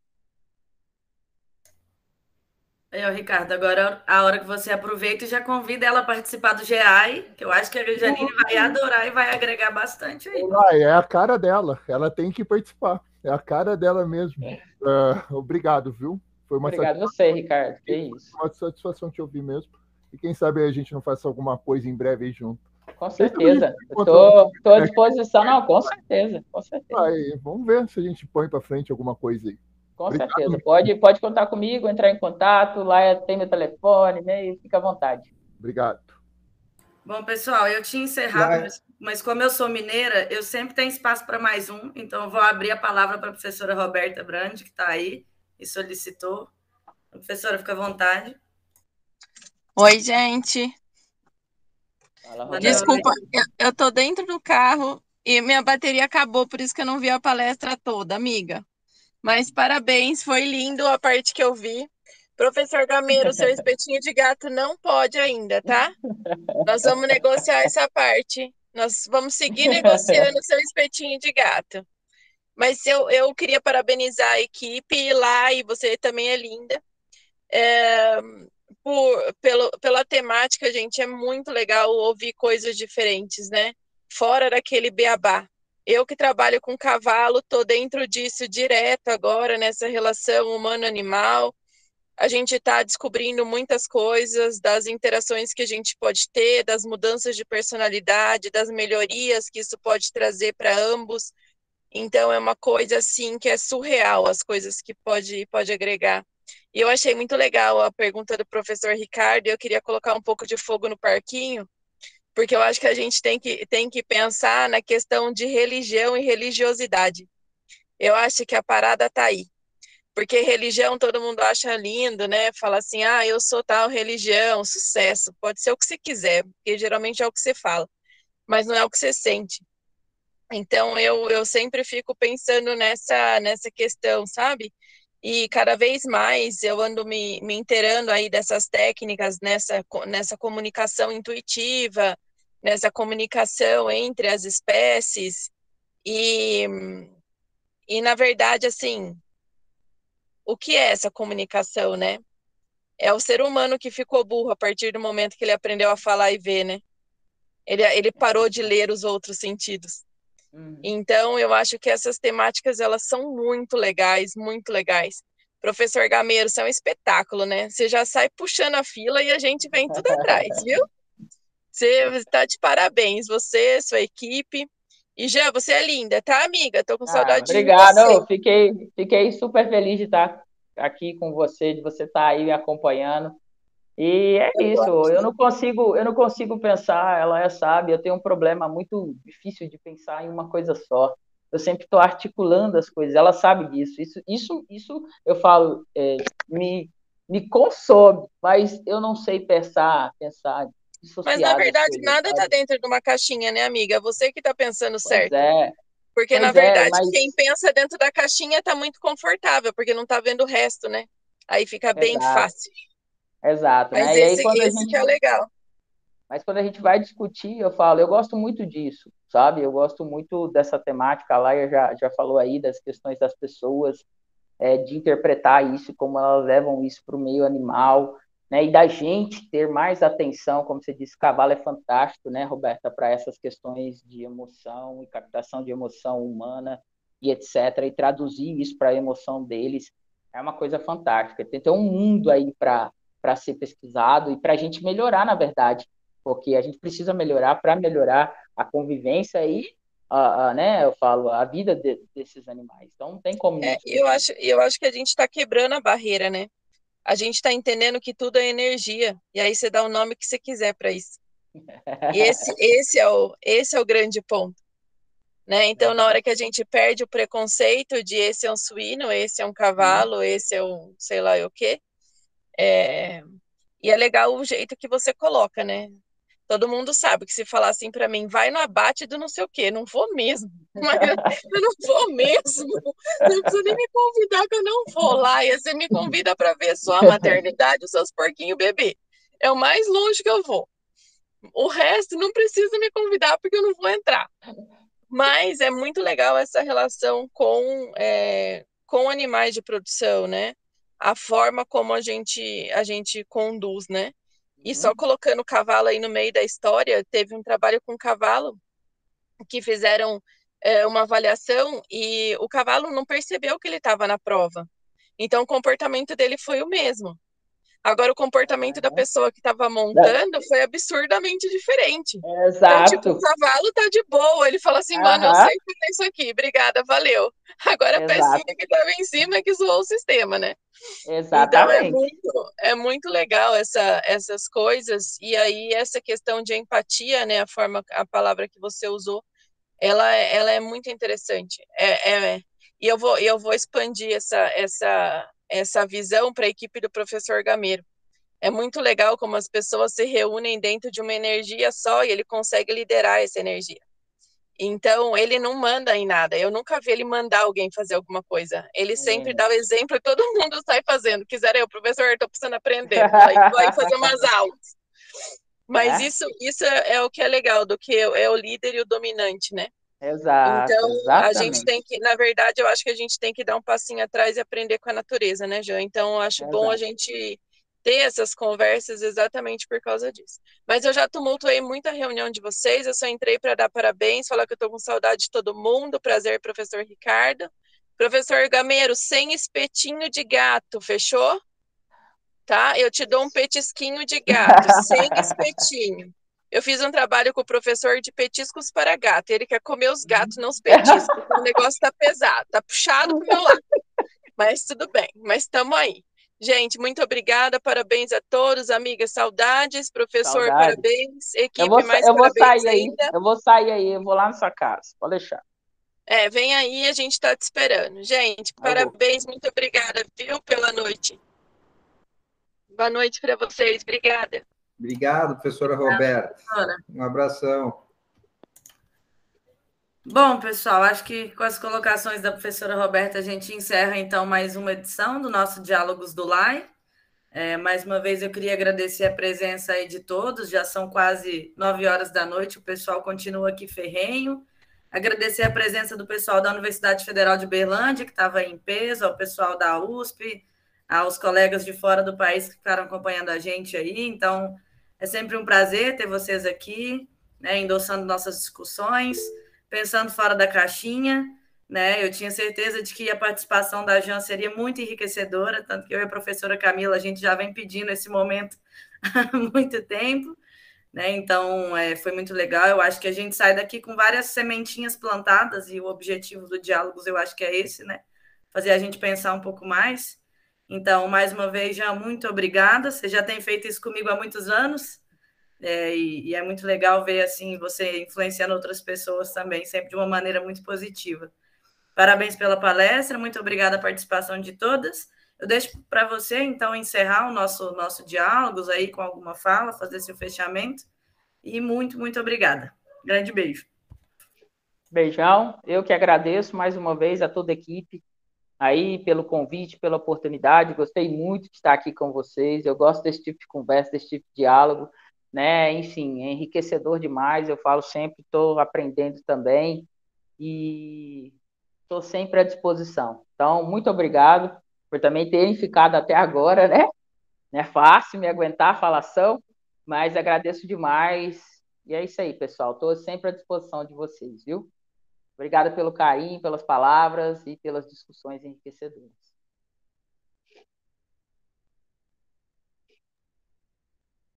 Aí, Ricardo, agora a hora que você aproveita e já convida ela a participar do GEAI, que eu acho que a Janine vai adorar e vai agregar bastante aí. Vai, é a cara dela, ela tem que participar, é a cara dela mesmo. Uh, obrigado, viu? Foi uma Obrigado satisfação. você, Ricardo. Que isso. Uma satisfação te ouvir mesmo. E quem sabe a gente não faça alguma coisa em breve aí junto. Com certeza. Estou à disposição, não, com certeza. Com certeza. Aí, vamos ver se a gente põe para frente alguma coisa aí. Com Obrigado. certeza. Pode, pode contar comigo, entrar em contato. Lá tem meu telefone, e-mail, fica à vontade. Obrigado. Bom, pessoal, eu tinha encerrado, mas, mas, como eu sou mineira, eu sempre tenho espaço para mais um, então eu vou abrir a palavra para a professora Roberta Brandi, que está aí e solicitou. Professora, fica à vontade. Oi, gente. Desculpa, eu estou dentro do carro e minha bateria acabou, por isso que eu não vi a palestra toda, amiga. Mas parabéns, foi lindo a parte que eu vi. Professor Gameiro, seu espetinho de gato não pode ainda, tá? Nós vamos negociar essa parte. Nós vamos seguir negociando seu espetinho de gato. Mas eu, eu queria parabenizar a equipe lá, e você também é linda. É, por, pelo, pela temática, gente, é muito legal ouvir coisas diferentes, né? Fora daquele beabá. Eu que trabalho com cavalo, tô dentro disso direto agora, nessa relação humano-animal. A gente está descobrindo muitas coisas das interações que a gente pode ter, das mudanças de personalidade, das melhorias que isso pode trazer para ambos. Então é uma coisa assim que é surreal as coisas que pode pode agregar. E eu achei muito legal a pergunta do professor Ricardo, eu queria colocar um pouco de fogo no parquinho, porque eu acho que a gente tem que, tem que pensar na questão de religião e religiosidade. Eu acho que a parada tá aí. Porque religião todo mundo acha lindo, né? Fala assim, ah, eu sou tal religião, sucesso. Pode ser o que você quiser, porque geralmente é o que você fala, mas não é o que você sente. Então eu, eu sempre fico pensando nessa, nessa questão, sabe? E cada vez mais eu ando me, me inteirando aí dessas técnicas, nessa, nessa comunicação intuitiva, nessa comunicação entre as espécies. E, e na verdade, assim, o que é essa comunicação, né? É o ser humano que ficou burro a partir do momento que ele aprendeu a falar e ver, né? Ele, ele parou de ler os outros sentidos. Uhum. Então, eu acho que essas temáticas, elas são muito legais, muito legais. Professor Gameiro, você é um espetáculo, né? Você já sai puxando a fila e a gente vem tudo atrás, viu? Você está de parabéns, você, sua equipe. E já, você é linda, tá, amiga? Tô com ah, saudade obrigado. de você. Obrigado, fiquei, fiquei super feliz de estar aqui com você, de você estar aí me acompanhando. E é isso, eu não consigo, eu não consigo pensar, ela é sábia, eu tenho um problema muito difícil de pensar em uma coisa só. Eu sempre estou articulando as coisas, ela sabe disso. Isso, isso, isso eu falo, é, me, me consome, mas eu não sei pensar, pensar mas na verdade nada está dentro de uma caixinha, né, amiga? Você que está pensando pois certo. É. Porque pois na é, verdade é, mas... quem pensa dentro da caixinha está muito confortável, porque não está vendo o resto, né? Aí fica bem Exato. fácil. Exato. Mas né? esse, aí, esse gente... que é legal. Mas quando a gente vai discutir, eu falo, eu gosto muito disso, sabe? Eu gosto muito dessa temática. A Laia já, já falou aí das questões das pessoas, é, de interpretar isso, como elas levam isso para o meio animal né, e da gente ter mais atenção, como você disse, cavalo é fantástico, né, Roberta, para essas questões de emoção e captação de emoção humana e etc, e traduzir isso para a emoção deles é uma coisa fantástica. Tem, tem um mundo aí para ser pesquisado e para a gente melhorar, na verdade, porque a gente precisa melhorar para melhorar a convivência e a, a, né, eu falo, a vida de, desses animais. Então não tem como. É, eu acho, eu acho que a gente está quebrando a barreira, né? a gente está entendendo que tudo é energia, e aí você dá o nome que você quiser para isso. E esse, esse, é o, esse é o grande ponto. Né? Então, na hora que a gente perde o preconceito de esse é um suíno, esse é um cavalo, esse é um sei lá o quê, é... e é legal o jeito que você coloca, né? Todo mundo sabe que se falar assim para mim, vai no abate do não sei o quê, não vou mesmo. Mas eu não vou mesmo. Não precisa nem me convidar que eu não vou lá. E você me convida para ver só a maternidade, os seus porquinhos bebê. É o mais longe que eu vou. O resto não precisa me convidar porque eu não vou entrar. Mas é muito legal essa relação com, é, com animais de produção, né? A forma como a gente, a gente conduz, né? E só uhum. colocando o cavalo aí no meio da história, teve um trabalho com cavalo que fizeram é, uma avaliação e o cavalo não percebeu que ele estava na prova. Então o comportamento dele foi o mesmo. Agora, o comportamento da pessoa que estava montando foi absurdamente diferente. Exato. Então, tipo, o cavalo tá de boa. Ele fala assim, mano, eu sei fazer isso aqui, obrigada, valeu. Agora Exato. a pecinha que estava em cima é que zoou o sistema, né? Exatamente. Então, é muito, é muito legal essa, essas coisas. E aí, essa questão de empatia, né? A forma, a palavra que você usou, ela, ela é muito interessante. É, é, e eu vou, eu vou expandir essa, essa, essa visão para a equipe do professor Gameiro. É muito legal como as pessoas se reúnem dentro de uma energia só e ele consegue liderar essa energia. Então, ele não manda em nada. Eu nunca vi ele mandar alguém fazer alguma coisa. Ele sempre é. dá o exemplo e todo mundo sai fazendo. Quiser eu, professor, estou precisando aprender. Vai fazer umas aulas. Mas é? isso, isso é o que é legal, do que é o líder e o dominante, né? Exato. Então, exatamente. a gente tem que, na verdade, eu acho que a gente tem que dar um passinho atrás e aprender com a natureza, né, Jean? Então, eu acho Exato. bom a gente ter essas conversas exatamente por causa disso. Mas eu já tumultuei muita reunião de vocês, eu só entrei para dar parabéns, falar que eu estou com saudade de todo mundo. Prazer, professor Ricardo. Professor Gameiro, sem espetinho de gato, fechou? Tá? Eu te dou um petisquinho de gato, sem espetinho. Eu fiz um trabalho com o professor de petiscos para gato. Ele quer comer os gatos, não os petiscos. o negócio está pesado, está puxado para o meu lado. Mas tudo bem, mas estamos aí. Gente, muito obrigada, parabéns a todos, amigas, saudades, professor, saudades. parabéns, equipe, eu vou, mais eu vou sair ainda. Aí, eu vou sair aí, eu vou lá na sua casa, pode deixar. É, vem aí, a gente está te esperando. Gente, parabéns, muito obrigada, viu, pela noite. Boa noite para vocês, obrigada. Obrigado, professora Roberta. Um abração. Bom, pessoal, acho que com as colocações da professora Roberta, a gente encerra então mais uma edição do nosso Diálogos do LAI. É, mais uma vez eu queria agradecer a presença aí de todos, já são quase nove horas da noite, o pessoal continua aqui ferrenho. Agradecer a presença do pessoal da Universidade Federal de Berlândia, que estava em peso, ao pessoal da USP, aos colegas de fora do país que ficaram acompanhando a gente aí. Então, é sempre um prazer ter vocês aqui, né, endossando nossas discussões, pensando fora da caixinha. Né? Eu tinha certeza de que a participação da Jan seria muito enriquecedora, tanto que eu e a professora Camila, a gente já vem pedindo esse momento há muito tempo. Né? Então, é, foi muito legal. Eu acho que a gente sai daqui com várias sementinhas plantadas, e o objetivo do Diálogos eu acho que é esse, né? Fazer a gente pensar um pouco mais. Então, mais uma vez, já muito obrigada. Você já tem feito isso comigo há muitos anos, é, e, e, é muito legal ver assim você influenciando outras pessoas também, sempre de uma maneira muito positiva. Parabéns pela palestra, muito obrigada a participação de todas. Eu deixo para você, então, encerrar o nosso, nosso diálogos aí com alguma fala, fazer seu fechamento. E muito, muito obrigada. Grande beijo. Beijão. Eu que agradeço mais uma vez a toda a equipe aí pelo convite, pela oportunidade. Gostei muito de estar aqui com vocês. Eu gosto desse tipo de conversa, desse tipo de diálogo, né? Enfim, é enriquecedor demais. Eu falo sempre, estou aprendendo também e estou sempre à disposição. Então, muito obrigado por também terem ficado até agora, né? Não é fácil me aguentar a falação, mas agradeço demais. E é isso aí, pessoal. Estou sempre à disposição de vocês, viu? Obrigada pelo carinho, pelas palavras e pelas discussões enriquecedoras.